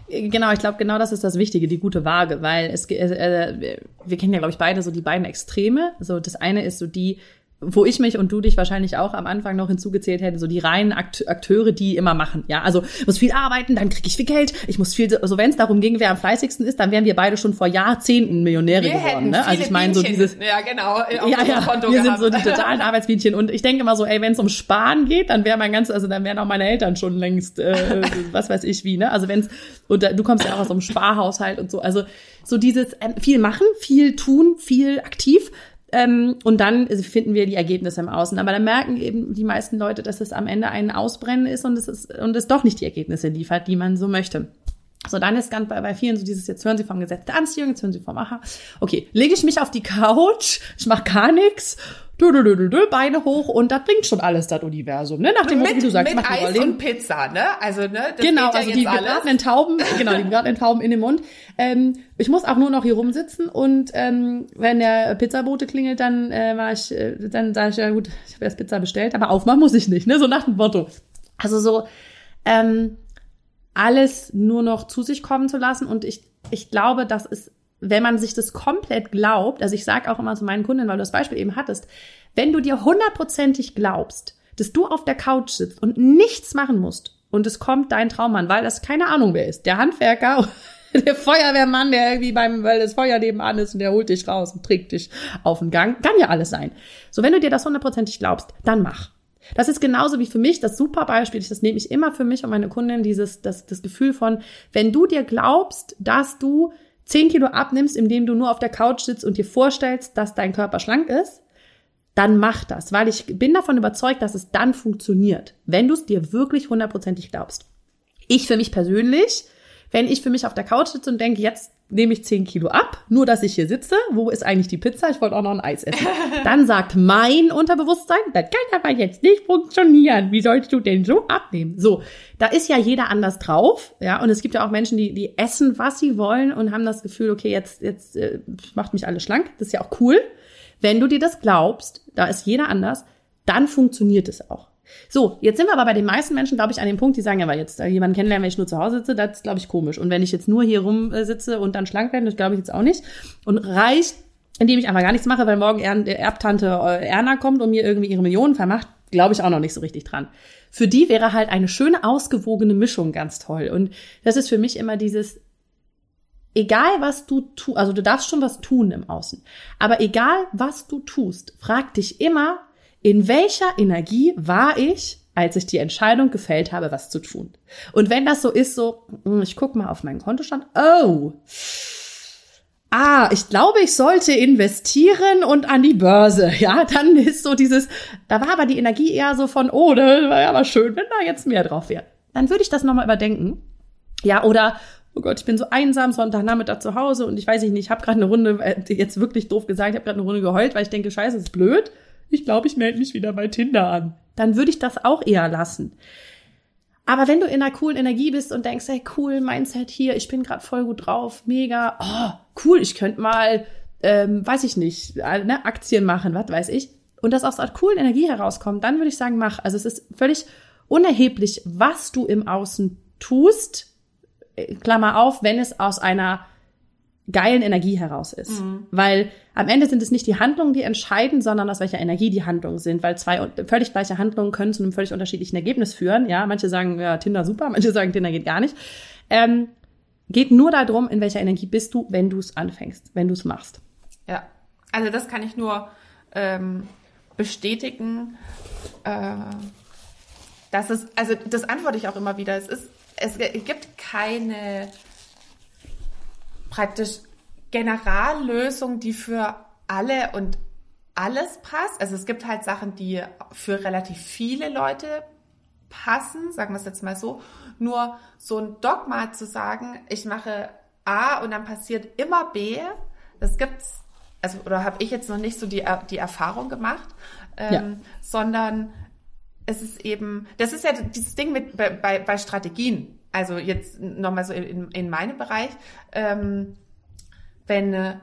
Genau, ich glaube, genau das ist das Wichtige, die gute Waage, weil es, äh wir kennen ja, glaube ich, beide so die beiden Extreme. So, das eine ist so die, wo ich mich und du dich wahrscheinlich auch am Anfang noch hinzugezählt hätten, so die reinen Akteure, die immer machen. Ja, also muss viel arbeiten, dann kriege ich viel Geld, ich muss viel, also wenn es darum ging, wer am fleißigsten ist, dann wären wir beide schon vor Jahrzehnten Millionäre wir geworden. Ne? Also ich meine so dieses, ja genau, ja ja, Konto wir gehabt. sind so die totalen Arbeitsbienchen und ich denke immer so, ey, wenn es um Sparen geht, dann wäre mein ganzes, also dann wären auch meine Eltern schon längst, äh, <laughs> was weiß ich wie, ne? Also wenn's und da, du kommst ja auch aus so einem Sparhaushalt und so, also so dieses äh, viel machen, viel tun, viel aktiv ähm, und dann finden wir die Ergebnisse im Außen. Aber dann merken eben die meisten Leute, dass es am Ende ein Ausbrennen ist und es ist und es doch nicht die Ergebnisse liefert, die man so möchte. So, dann ist ganz bei, bei vielen so dieses, jetzt hören sie vom Gesetz der Anziehung, jetzt hören sie vom Aha. Okay, lege ich mich auf die Couch, ich mache gar nichts, dö, dö, dö, dö, Beine hoch und das bringt schon alles, das Universum. Ne? Nach dem mit, Motto, wie du sagst, mit Eis und Pizza, ne? Also, ne? Das genau, ja also die gebratenen Tauben, <laughs> genau, die gebratenen Tauben in den Mund. Ähm, ich muss auch nur noch hier rumsitzen und ähm, wenn der Pizzabote klingelt, dann äh, war ich, äh, dann sage ich, ja gut, ich habe erst Pizza bestellt, aber aufmachen muss ich nicht, ne? So nach dem Motto. Also so, ähm, alles nur noch zu sich kommen zu lassen. Und ich, ich glaube, das ist, wenn man sich das komplett glaubt, also ich sage auch immer zu meinen Kunden, weil du das Beispiel eben hattest, wenn du dir hundertprozentig glaubst, dass du auf der Couch sitzt und nichts machen musst und es kommt dein Traummann, weil das keine Ahnung wer ist, der Handwerker, <laughs> der Feuerwehrmann, der irgendwie beim, weil das Feuer nebenan ist und der holt dich raus und trägt dich auf den Gang, kann ja alles sein. So, wenn du dir das hundertprozentig glaubst, dann mach. Das ist genauso wie für mich das super Beispiel. Das nehme ich immer für mich und meine Kundin dieses, das, das Gefühl von, wenn du dir glaubst, dass du 10 Kilo abnimmst, indem du nur auf der Couch sitzt und dir vorstellst, dass dein Körper schlank ist, dann mach das, weil ich bin davon überzeugt, dass es dann funktioniert, wenn du es dir wirklich hundertprozentig glaubst. Ich für mich persönlich, wenn ich für mich auf der Couch sitze und denke, jetzt nehme ich 10 Kilo ab, nur dass ich hier sitze. Wo ist eigentlich die Pizza? Ich wollte auch noch ein Eis essen. <laughs> Dann sagt mein Unterbewusstsein, das kann aber jetzt nicht funktionieren. Wie sollst du denn so abnehmen? So, da ist ja jeder anders drauf, ja. Und es gibt ja auch Menschen, die, die essen, was sie wollen und haben das Gefühl, okay, jetzt, jetzt äh, macht mich alles schlank. Das ist ja auch cool. Wenn du dir das glaubst, da ist jeder anders, dann funktioniert es auch. So, jetzt sind wir aber bei den meisten Menschen, glaube ich, an dem Punkt, die sagen, ja, aber jetzt äh, jemanden kennenlernen, wenn ich nur zu Hause sitze, das ist, glaube ich, komisch. Und wenn ich jetzt nur hier rumsitze und dann schlank werde, das glaube ich jetzt auch nicht. Und reicht, indem ich einfach gar nichts mache, weil morgen er Erbtante äh, Erna kommt und mir irgendwie ihre Millionen vermacht, glaube ich auch noch nicht so richtig dran. Für die wäre halt eine schöne, ausgewogene Mischung ganz toll. Und das ist für mich immer dieses, egal was du tust, also du darfst schon was tun im Außen, aber egal was du tust, frag dich immer, in welcher Energie war ich, als ich die Entscheidung gefällt habe, was zu tun. Und wenn das so ist, so, hm, ich gucke mal auf meinen Kontostand, oh, ah, ich glaube, ich sollte investieren und an die Börse. Ja, dann ist so dieses, da war aber die Energie eher so von, oh, das wäre aber schön, wenn da jetzt mehr drauf wäre. Dann würde ich das nochmal überdenken. Ja, oder, oh Gott, ich bin so einsam, Sonntagnachmittag zu Hause und ich weiß nicht, ich habe gerade eine Runde, äh, jetzt wirklich doof gesagt, ich habe gerade eine Runde geheult, weil ich denke, scheiße, ist blöd ich glaube, ich melde mich wieder bei Tinder an. Dann würde ich das auch eher lassen. Aber wenn du in einer coolen Energie bist und denkst, hey, cool, Mindset hier, ich bin gerade voll gut drauf, mega, oh, cool, ich könnte mal, ähm, weiß ich nicht, äh, ne, Aktien machen, was weiß ich, und das aus einer coolen Energie herauskommt, dann würde ich sagen, mach. Also es ist völlig unerheblich, was du im Außen tust, äh, Klammer auf, wenn es aus einer geilen Energie heraus ist. Mhm. Weil am Ende sind es nicht die Handlungen, die entscheiden, sondern aus welcher Energie die Handlungen sind. Weil zwei völlig gleiche Handlungen können zu einem völlig unterschiedlichen Ergebnis führen. Ja, manche sagen, ja, Tinder super, <laughs> manche sagen, Tinder geht gar nicht. Ähm, geht nur darum, in welcher Energie bist du, wenn du es anfängst, wenn du es machst. Ja, also das kann ich nur ähm, bestätigen. Äh, dass es, also das antworte ich auch immer wieder. Es ist, es gibt keine praktisch Generallösung, die für alle und alles passt. Also es gibt halt Sachen, die für relativ viele Leute passen, sagen wir es jetzt mal so. Nur so ein Dogma zu sagen, ich mache A und dann passiert immer B, das gibt's, also oder habe ich jetzt noch nicht so die, die Erfahrung gemacht, ähm, ja. sondern es ist eben, das ist ja dieses Ding mit bei, bei, bei Strategien also jetzt nochmal so in, in meinem Bereich, ähm, wenn, äh,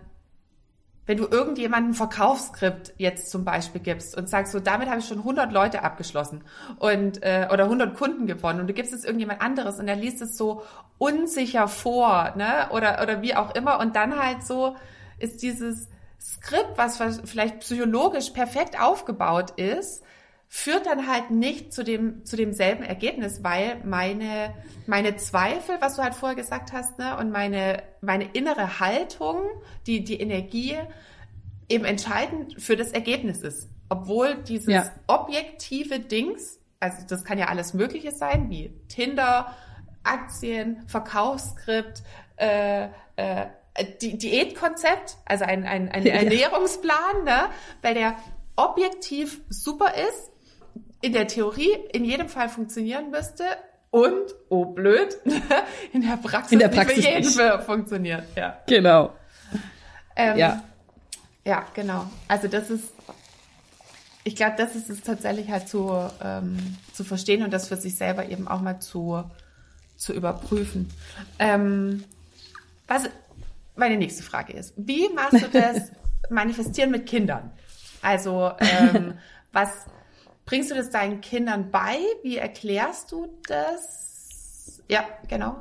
wenn du irgendjemanden Verkaufsskript jetzt zum Beispiel gibst und sagst, so damit habe ich schon 100 Leute abgeschlossen und äh, oder 100 Kunden gewonnen und du gibst es irgendjemand anderes und er liest es so unsicher vor, ne? Oder oder wie auch immer und dann halt so ist dieses Skript, was vielleicht psychologisch perfekt aufgebaut ist, führt dann halt nicht zu dem zu demselben Ergebnis, weil meine meine Zweifel, was du halt vorher gesagt hast, ne, und meine meine innere Haltung, die die Energie eben entscheidend für das Ergebnis ist, obwohl dieses ja. objektive Dings, also das kann ja alles Mögliche sein, wie Tinder, Aktien, Verkaufsskript, äh, äh, die Diätkonzept, also ein, ein, ein <laughs> Ernährungsplan, ne, weil der objektiv super ist, in der Theorie in jedem Fall funktionieren müsste und, oh blöd, <laughs> in der Praxis, in der Praxis nicht für jeden nicht. funktioniert. Ja. Genau. Ähm, ja. Ja, genau. Also das ist, ich glaube, das ist es tatsächlich halt zu, ähm, zu verstehen und das für sich selber eben auch mal zu, zu überprüfen. Ähm, was meine nächste Frage ist, wie machst du das <laughs> Manifestieren mit Kindern? Also, ähm, <laughs> was bringst du das deinen Kindern bei? Wie erklärst du das? Ja, genau.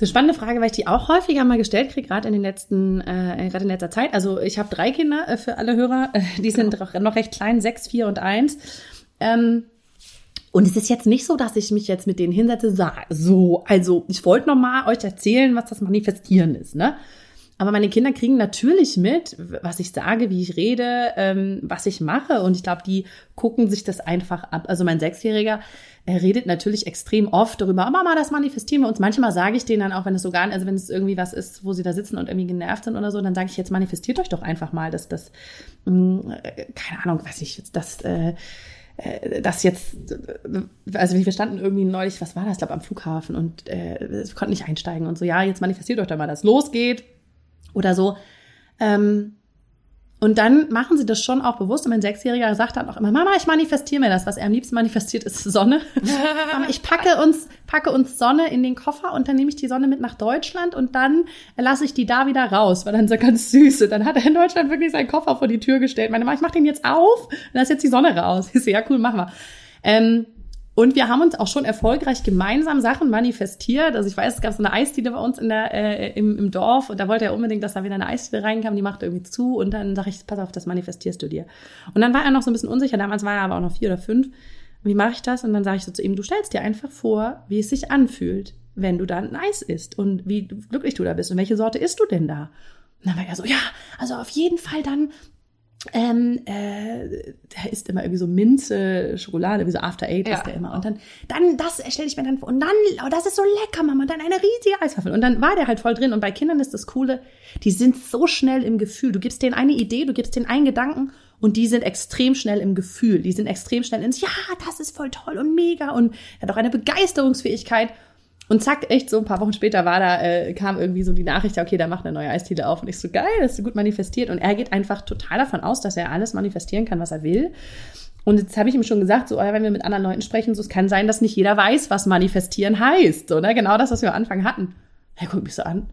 Das ist eine spannende Frage, weil ich die auch häufiger mal gestellt kriege, gerade in den letzten, äh, gerade in letzter Zeit. Also ich habe drei Kinder äh, für alle Hörer, äh, <laughs> die sind genau. noch recht klein, sechs, vier und eins. Ähm, und es ist jetzt nicht so, dass ich mich jetzt mit denen hinsetze, so, also ich wollte noch mal euch erzählen, was das Manifestieren ist, ne? Aber meine Kinder kriegen natürlich mit, was ich sage, wie ich rede, ähm, was ich mache. Und ich glaube, die gucken sich das einfach ab. Also mein Sechsjähriger, er redet natürlich extrem oft darüber, oh Mama, das manifestieren wir uns. Manchmal sage ich denen dann auch, wenn es so gar nicht, also wenn es irgendwie was ist, wo sie da sitzen und irgendwie genervt sind oder so, dann sage ich jetzt, manifestiert euch doch einfach mal, dass das, mh, mm, keine Ahnung, weiß ich, das, äh, äh, das jetzt, also wir standen irgendwie neulich, was war das, ich glaube am Flughafen und äh, konnten nicht einsteigen und so, ja, jetzt manifestiert euch doch mal, dass losgeht oder so. Ähm, und dann machen sie das schon auch bewusst. Und mein Sechsjähriger sagt dann auch immer, Mama, ich manifestiere mir das. Was er am liebsten manifestiert, ist Sonne. <laughs> Mama, ich packe uns, packe uns Sonne in den Koffer und dann nehme ich die Sonne mit nach Deutschland und dann lasse ich die da wieder raus. War dann so ganz süße. Dann hat er in Deutschland wirklich seinen Koffer vor die Tür gestellt. Meine Mama, ich mach den jetzt auf und lass jetzt die Sonne raus. <laughs> Ich so, ja, cool, mach mal. Ähm, und wir haben uns auch schon erfolgreich gemeinsam Sachen manifestiert. Also ich weiß, es gab so eine Eisdiele bei uns in der, äh, im, im Dorf und da wollte er unbedingt, dass da wieder eine Eisdiele reinkam, die macht irgendwie zu und dann sage ich, pass auf, das manifestierst du dir. Und dann war er noch so ein bisschen unsicher, damals war er aber auch noch vier oder fünf. Wie mache ich das? Und dann sage ich so zu ihm, du stellst dir einfach vor, wie es sich anfühlt, wenn du dann ein Eis isst und wie glücklich du da bist und welche Sorte isst du denn da? Und dann war er so, ja, also auf jeden Fall dann ähm, äh, der isst immer irgendwie so Minze, Schokolade, wie so After Eight ja. ist der immer. Und dann, dann, das stelle ich mir dann vor. Und dann, oh, das ist so lecker, Mama. Und dann eine riesige Eiswaffel. Und dann war der halt voll drin. Und bei Kindern ist das Coole, die sind so schnell im Gefühl. Du gibst denen eine Idee, du gibst denen einen Gedanken und die sind extrem schnell im Gefühl. Die sind extrem schnell ins, ja, das ist voll toll und mega. Und er hat auch eine Begeisterungsfähigkeit. Und zack, echt so ein paar Wochen später war da, äh, kam irgendwie so die Nachricht, okay, da macht eine neue Eisdiele auf. Und ich so, geil, das ist so gut manifestiert. Und er geht einfach total davon aus, dass er alles manifestieren kann, was er will. Und jetzt habe ich ihm schon gesagt, so, wenn wir mit anderen Leuten sprechen, so, es kann sein, dass nicht jeder weiß, was manifestieren heißt. So, ne? Genau das, was wir am Anfang hatten. Er guckt mich so an.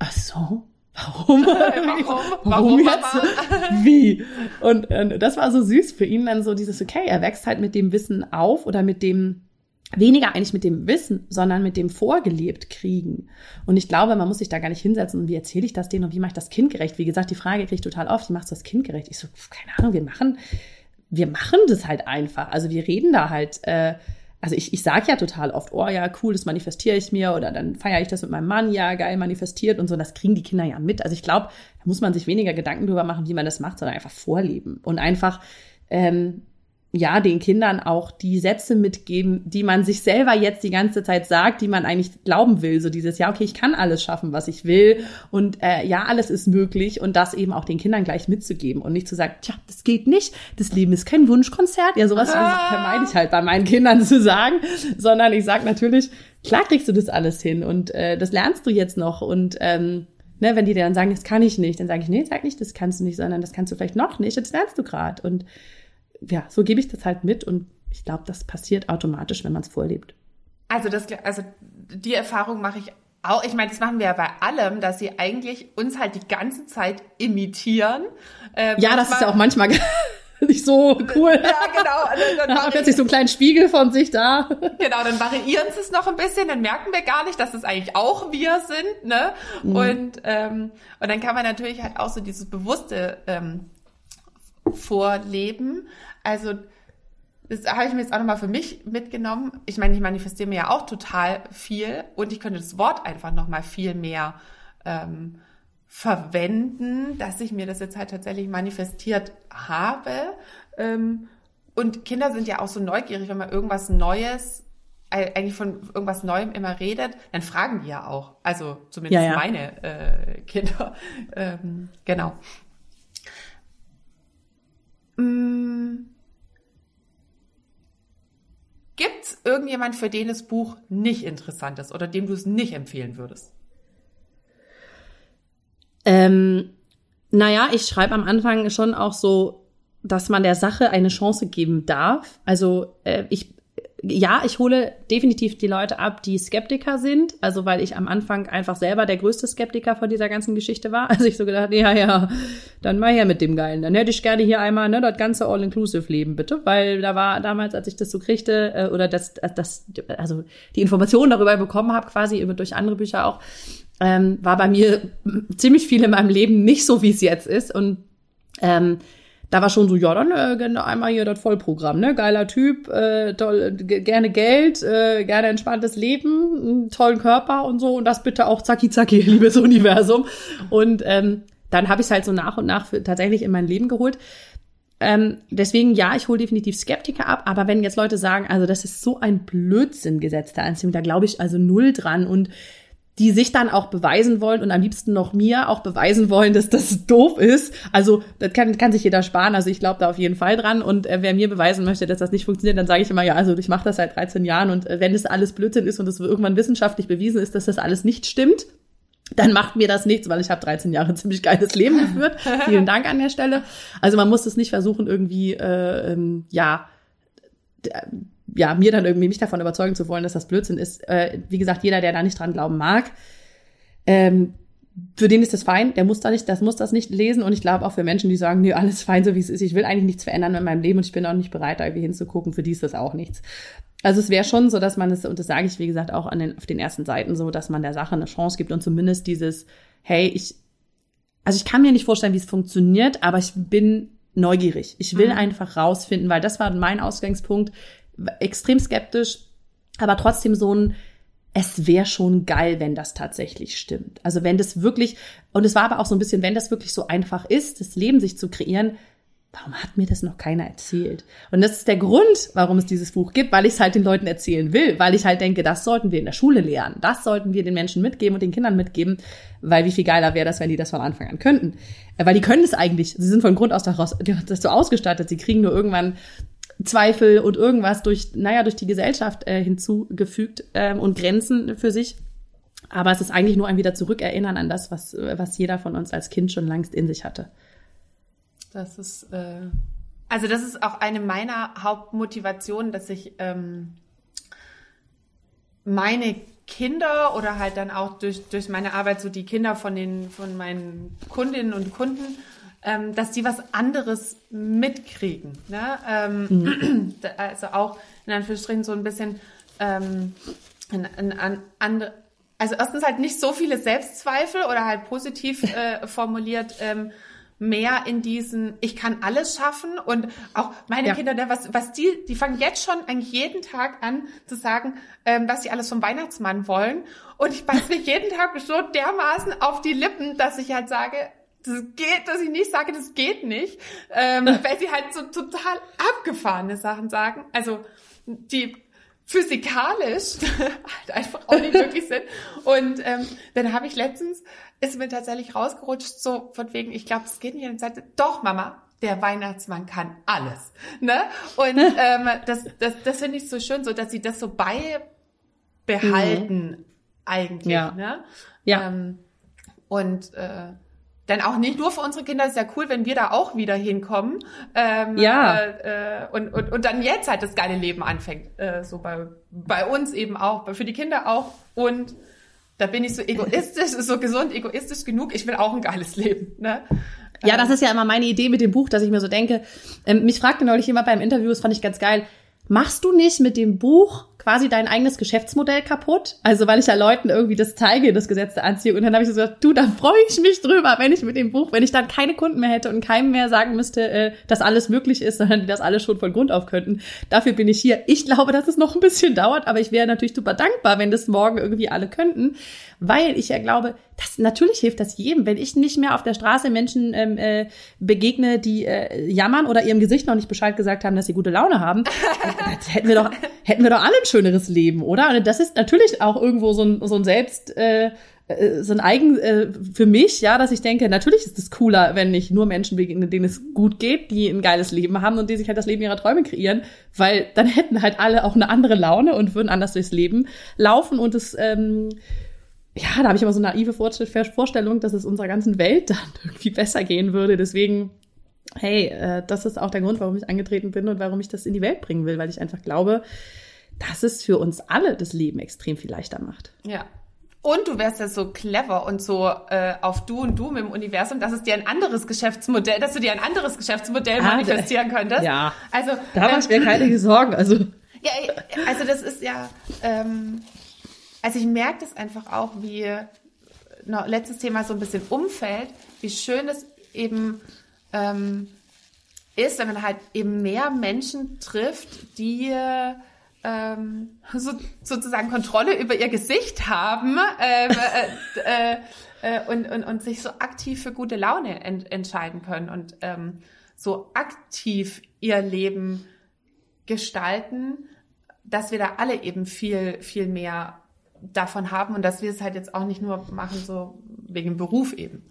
Ach so, Warum? <laughs> Warum? Warum jetzt? Wie? Und, und das war so süß für ihn dann so dieses, okay, er wächst halt mit dem Wissen auf oder mit dem, weniger eigentlich mit dem Wissen, sondern mit dem vorgelebt kriegen. Und ich glaube, man muss sich da gar nicht hinsetzen und wie erzähle ich das denen und wie mache ich das kindgerecht? Wie gesagt, die Frage kriege ich total oft, wie machst du das kindgerecht? Ich so, keine Ahnung, wir machen, wir machen das halt einfach. Also wir reden da halt, äh, also ich, ich sage ja total oft, oh ja, cool, das manifestiere ich mir oder dann feiere ich das mit meinem Mann, ja, geil, manifestiert und so. Das kriegen die Kinder ja mit. Also ich glaube, da muss man sich weniger Gedanken drüber machen, wie man das macht, sondern einfach vorleben und einfach ähm, ja, den Kindern auch die Sätze mitgeben, die man sich selber jetzt die ganze Zeit sagt, die man eigentlich glauben will. So dieses, ja, okay, ich kann alles schaffen, was ich will. Und äh, ja, alles ist möglich. Und das eben auch den Kindern gleich mitzugeben und nicht zu sagen, tja, das geht nicht, das Leben ist kein Wunschkonzert. Ja, sowas ah. vermeide ich halt bei meinen Kindern <laughs> zu sagen, sondern ich sage natürlich, klar kriegst du das alles hin. Und äh, das lernst du jetzt noch. Und ähm, ne, wenn die dann sagen, das kann ich nicht, dann sage ich, nee, sag nicht, das kannst du nicht, sondern das kannst du vielleicht noch nicht, das lernst du gerade und ja, so gebe ich das halt mit und ich glaube, das passiert automatisch, wenn man es vorlebt. Also das, also die Erfahrung mache ich auch. Ich meine, das machen wir ja bei allem, dass sie eigentlich uns halt die ganze Zeit imitieren. Äh, ja, das ist ja auch manchmal <laughs> nicht so cool. Ja, genau. Also, dann hat plötzlich so einen kleinen Spiegel von sich da. Genau, dann variieren sie es noch ein bisschen, dann merken wir gar nicht, dass es eigentlich auch wir sind, ne? Mhm. Und ähm, und dann kann man natürlich halt auch so dieses bewusste ähm, Vorleben. Also das habe ich mir jetzt auch nochmal für mich mitgenommen. Ich meine, ich manifestiere mir ja auch total viel und ich könnte das Wort einfach nochmal viel mehr ähm, verwenden, dass ich mir das jetzt halt tatsächlich manifestiert habe. Ähm, und Kinder sind ja auch so neugierig, wenn man irgendwas Neues, eigentlich von irgendwas Neuem immer redet, dann fragen die ja auch. Also zumindest ja, ja. meine äh, Kinder. <laughs> Ähm, genau. Mm. Gibt es irgendjemand, für den das Buch nicht interessant ist oder dem du es nicht empfehlen würdest? Ähm, naja, ich schreibe am Anfang schon auch so dass man der Sache eine Chance geben darf. Also äh, ich ja, ich hole definitiv die Leute ab, die Skeptiker sind. Also weil ich am Anfang einfach selber der größte Skeptiker von dieser ganzen Geschichte war. <laughs> Also ich so gedacht, ja, ja, dann mal her mit dem Geilen. Dann hätte ich gerne hier einmal ne, das ganze All-Inclusive-Leben, bitte. Weil da war damals, als ich das so kriegte, äh, oder das, das, also die Informationen darüber bekommen habe, quasi durch andere Bücher auch, ähm, war bei mir <laughs> ziemlich viel in meinem Leben nicht so, wie es jetzt ist. Und ähm, da war schon so, ja, dann äh, einmal hier das Vollprogramm, ne? Geiler Typ, äh, toll, gerne Geld, äh, gerne entspanntes Leben, einen tollen Körper und so und das bitte auch zacki zacki, <laughs> liebes Universum. Und ähm, dann habe ich es halt so nach und nach für, tatsächlich in mein Leben geholt. Ähm, deswegen, ja, ich hole definitiv Skeptiker ab, aber wenn jetzt Leute sagen, also das ist so ein Blödsinn, Gesetz der Anziehung, da glaube ich also null dran und die sich dann auch beweisen wollen und am liebsten noch mir auch beweisen wollen, dass das doof ist. Also das kann, kann sich jeder sparen. Also ich glaube da auf jeden Fall dran. Und äh, wer mir beweisen möchte, dass das nicht funktioniert, dann sage ich immer, ja, also ich mache das seit 13 Jahren und äh, wenn es alles Blödsinn ist und es irgendwann wissenschaftlich bewiesen ist, dass das alles nicht stimmt, dann macht mir das nichts, weil ich habe 13 Jahre ein <laughs> ziemlich geiles Leben geführt. <laughs> Vielen Dank an der Stelle. Also man muss es nicht versuchen, irgendwie, äh, ähm, ja, ja, mir dann irgendwie mich davon überzeugen zu wollen, dass das Blödsinn ist. Äh, wie gesagt, jeder, der da nicht dran glauben mag, ähm, für den ist das fein, der muss da nicht, das muss das nicht lesen. Und ich glaube auch für Menschen, die sagen, nee, alles fein, so wie es ist, ich will eigentlich nichts verändern in meinem Leben und ich bin auch nicht bereit, da irgendwie hinzugucken, für die ist das auch nichts. Also es wäre schon so, dass man es, und das sage ich, wie gesagt, auch an den, auf den ersten Seiten so, dass man der Sache eine Chance gibt und zumindest dieses, hey, ich, also ich kann mir nicht vorstellen, wie es funktioniert, aber ich bin neugierig. Ich will mhm. einfach rausfinden, weil das war mein Ausgangspunkt extrem skeptisch, aber trotzdem so ein, es wäre schon geil, wenn das tatsächlich stimmt. Also wenn das wirklich, und es war aber auch so ein bisschen, wenn das wirklich so einfach ist, das Leben sich zu kreieren, warum hat mir das noch keiner erzählt? Und das ist der Grund, warum es dieses Buch gibt, weil ich es halt den Leuten erzählen will, weil ich halt denke, das sollten wir in der Schule lernen, das sollten wir den Menschen mitgeben und den Kindern mitgeben, weil wie viel geiler wäre das, wenn die das von Anfang an könnten. Äh, weil die können es eigentlich, sie sind von Grund aus so <laughs> ausgestattet, sie kriegen nur irgendwann Zweifel und irgendwas durch, naja, durch die Gesellschaft äh, hinzugefügt ähm, und Grenzen für sich. Aber es ist eigentlich nur ein wieder zurückerinnern an das, was, was jeder von uns als Kind schon längst in sich hatte. Das ist, äh, also das ist auch eine meiner Hauptmotivationen, dass ich ähm, meine Kinder oder halt dann auch durch, durch meine Arbeit so die Kinder von den, von meinen Kundinnen und Kunden ähm, dass die was anderes mitkriegen. Ne? Ähm, mhm. <clears throat> Also auch in Anführungsstrichen so ein bisschen ähm, ein, ein, ein, andere, also erstens halt nicht so viele Selbstzweifel oder halt positiv <laughs> äh, formuliert, ähm, mehr in diesen, ich kann alles schaffen und auch meine ja. Kinder, ne, was, was die, die fangen jetzt schon eigentlich jeden Tag an zu sagen, ähm, was sie alles vom Weihnachtsmann wollen. Und ich beiß mich jeden Tag so dermaßen auf die Lippen, dass ich halt sage, das geht, dass ich nicht sage, das geht nicht, ähm, <laughs> weil sie halt so total abgefahrene Sachen sagen, also die physikalisch <laughs> halt einfach auch nicht möglich sind. Und ähm, dann habe ich letztens, ist mir tatsächlich rausgerutscht, so von wegen, ich glaube, es geht nicht an der Seite, doch Mama, der Weihnachtsmann kann alles. Ne? Und <laughs> ähm, das, das, das finde ich so schön, so dass sie das so beibehalten mhm. eigentlich. Ja. Ne? ja. Ähm, und äh, dann auch nicht nur für unsere Kinder, ist ja cool, wenn wir da auch wieder hinkommen. Ähm, ja. Äh, und, und, und dann jetzt halt das geile Leben anfängt. Äh, so bei, bei uns eben auch, für die Kinder auch. Und da bin ich so egoistisch, so gesund, egoistisch genug. Ich will auch ein geiles Leben. Ne? Ja, das ist ja immer meine Idee mit dem Buch, dass ich mir so denke, ähm, mich fragte neulich jemand beim Interview, das fand ich ganz geil, machst du nicht mit dem Buch quasi dein eigenes Geschäftsmodell kaputt? Also weil ich ja Leuten irgendwie das zeige, das Gesetz der Anziehung. Und dann habe ich so gesagt, du, da freue ich mich drüber, wenn ich mit dem Buch, wenn ich dann keine Kunden mehr hätte und keinem mehr sagen müsste, äh, dass alles möglich ist, sondern die das alles schon von Grund auf könnten. Dafür bin ich hier. Ich glaube, dass es noch ein bisschen dauert, aber ich wäre natürlich super dankbar, wenn das morgen irgendwie alle könnten weil ich ja glaube, das natürlich hilft das jedem. Wenn ich nicht mehr auf der Straße Menschen ähm, äh, begegne, die äh, jammern oder ihrem Gesicht noch nicht Bescheid gesagt haben, dass sie gute Laune haben, <laughs> hätten wir doch hätten wir doch alle ein schöneres Leben, oder? Und das ist natürlich auch irgendwo so ein, so ein Selbst äh, äh, so ein eigen äh, für mich, ja, dass ich denke, natürlich ist es cooler, wenn ich nur Menschen begegne, denen es gut geht, die ein geiles Leben haben und die sich halt das Leben ihrer Träume kreieren, weil dann hätten halt alle auch eine andere Laune und würden anders durchs Leben laufen und es ähm, ja, da habe ich immer so naive Vorstellung, dass es unserer ganzen Welt <laughs> dann irgendwie besser gehen würde. Deswegen hey, äh, das ist auch der Grund, warum ich angetreten bin und warum ich das in die Welt bringen will, weil ich einfach glaube, dass es für uns alle das Leben extrem viel leichter macht. Ja. Und du wärst ja so clever und so äh, auf Du und Du im Universum, dass es dir ein anderes Geschäftsmodell, dass du dir ein anderes Geschäftsmodell ah, manifestieren könntest. Ja. Also da ähm, machst du mir keine Sorgen. Also ja, also das ist ja, ähm, also ich merke das einfach auch, wie noch letztes Thema so ein bisschen Umfeld, wie schön es eben ähm, ist, wenn man halt eben mehr Menschen trifft, die ähm, so, sozusagen Kontrolle über ihr Gesicht haben ähm, äh, äh, äh, und, und, und sich so aktiv für gute Laune ent, entscheiden können und ähm, so aktiv ihr Leben gestalten, dass wir da alle eben viel, viel mehr davon haben und dass wir es halt jetzt auch nicht nur machen, so wegen Beruf eben.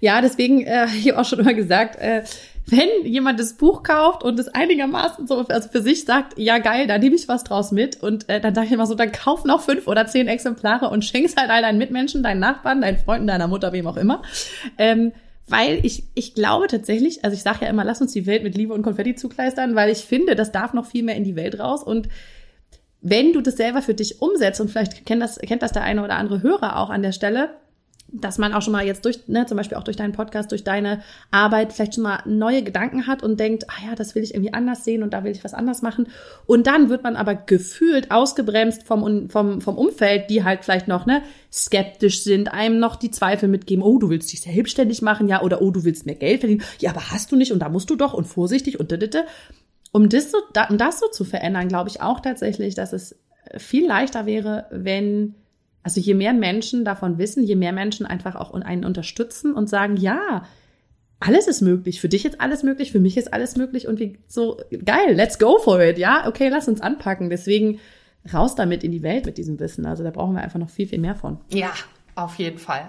Ja, deswegen äh, ich auch schon immer gesagt, äh, wenn jemand das Buch kauft und es einigermaßen so also für sich sagt, ja geil, da nehme ich was draus mit und äh, dann sage ich immer so, dann kauf noch fünf oder zehn Exemplare und schenk's halt all deinen Mitmenschen, deinen Nachbarn, deinen Freunden, deiner Mutter, wem auch immer. Ähm, weil ich, ich glaube tatsächlich, also ich sage ja immer, lass uns die Welt mit Liebe und Konfetti zukleistern, weil ich finde, das darf noch viel mehr in die Welt raus und wenn du das selber für dich umsetzt und vielleicht kennt das, kennt das der eine oder andere Hörer auch an der Stelle, dass man auch schon mal jetzt durch, ne, zum Beispiel auch durch deinen Podcast, durch deine Arbeit vielleicht schon mal neue Gedanken hat und denkt, ah ja, das will ich irgendwie anders sehen und da will ich was anders machen. Und dann wird man aber gefühlt ausgebremst vom, vom, vom Umfeld, die halt vielleicht noch, ne, skeptisch sind, einem noch die Zweifel mitgeben, oh, du willst dich selbstständig machen, ja, oder oh, du willst mehr Geld verdienen. Ja, aber hast du nicht und da musst du doch und vorsichtig und ditte. Um das so, um das so zu verändern, glaube ich auch tatsächlich, dass es viel leichter wäre, wenn also je mehr Menschen davon wissen, je mehr Menschen einfach auch einen unterstützen und sagen, ja, alles ist möglich. Für dich ist alles möglich, für mich ist alles möglich und wie so geil, let's go for it, ja? Okay, lass uns anpacken. Deswegen raus damit in die Welt mit diesem Wissen. Also da brauchen wir einfach noch viel, viel mehr von. Ja, auf jeden Fall.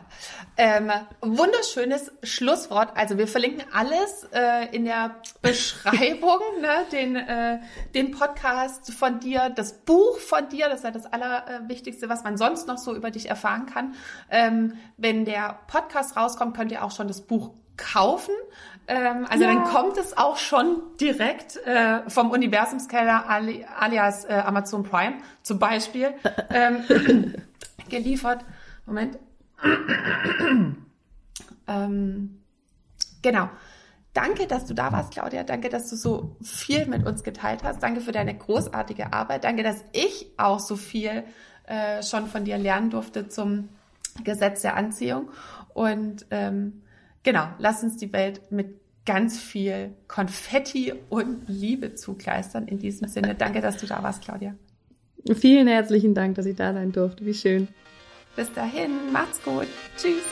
Ähm, wunderschönes Schlusswort. Also wir verlinken alles äh, in der <laughs> Beschreibung, ne? den, äh, den Podcast von dir, das Buch von dir, das ist ja das Allerwichtigste, was man sonst noch so über dich erfahren kann. Ähm, wenn der Podcast rauskommt, könnt ihr auch schon das Buch kaufen. Ähm, also ja. dann kommt es auch schon direkt äh, vom Universumskeller ali alias äh, Amazon Prime zum Beispiel <laughs> ähm, <clears throat> geliefert. Moment. <clears throat> ähm, genau. Danke, dass du da warst, Claudia. Danke, dass du so viel mit uns geteilt hast. Danke für deine großartige Arbeit. Danke, dass ich auch so viel äh, schon von dir lernen durfte zum Gesetz der Anziehung. Und ähm, genau, lass uns die Welt mit ganz viel Konfetti und Liebe zukleistern. In diesem Sinne, danke, dass du da warst, Claudia. Vielen herzlichen Dank, dass ich da sein durfte. Wie schön. Bis dahin, macht's gut. Tschüss.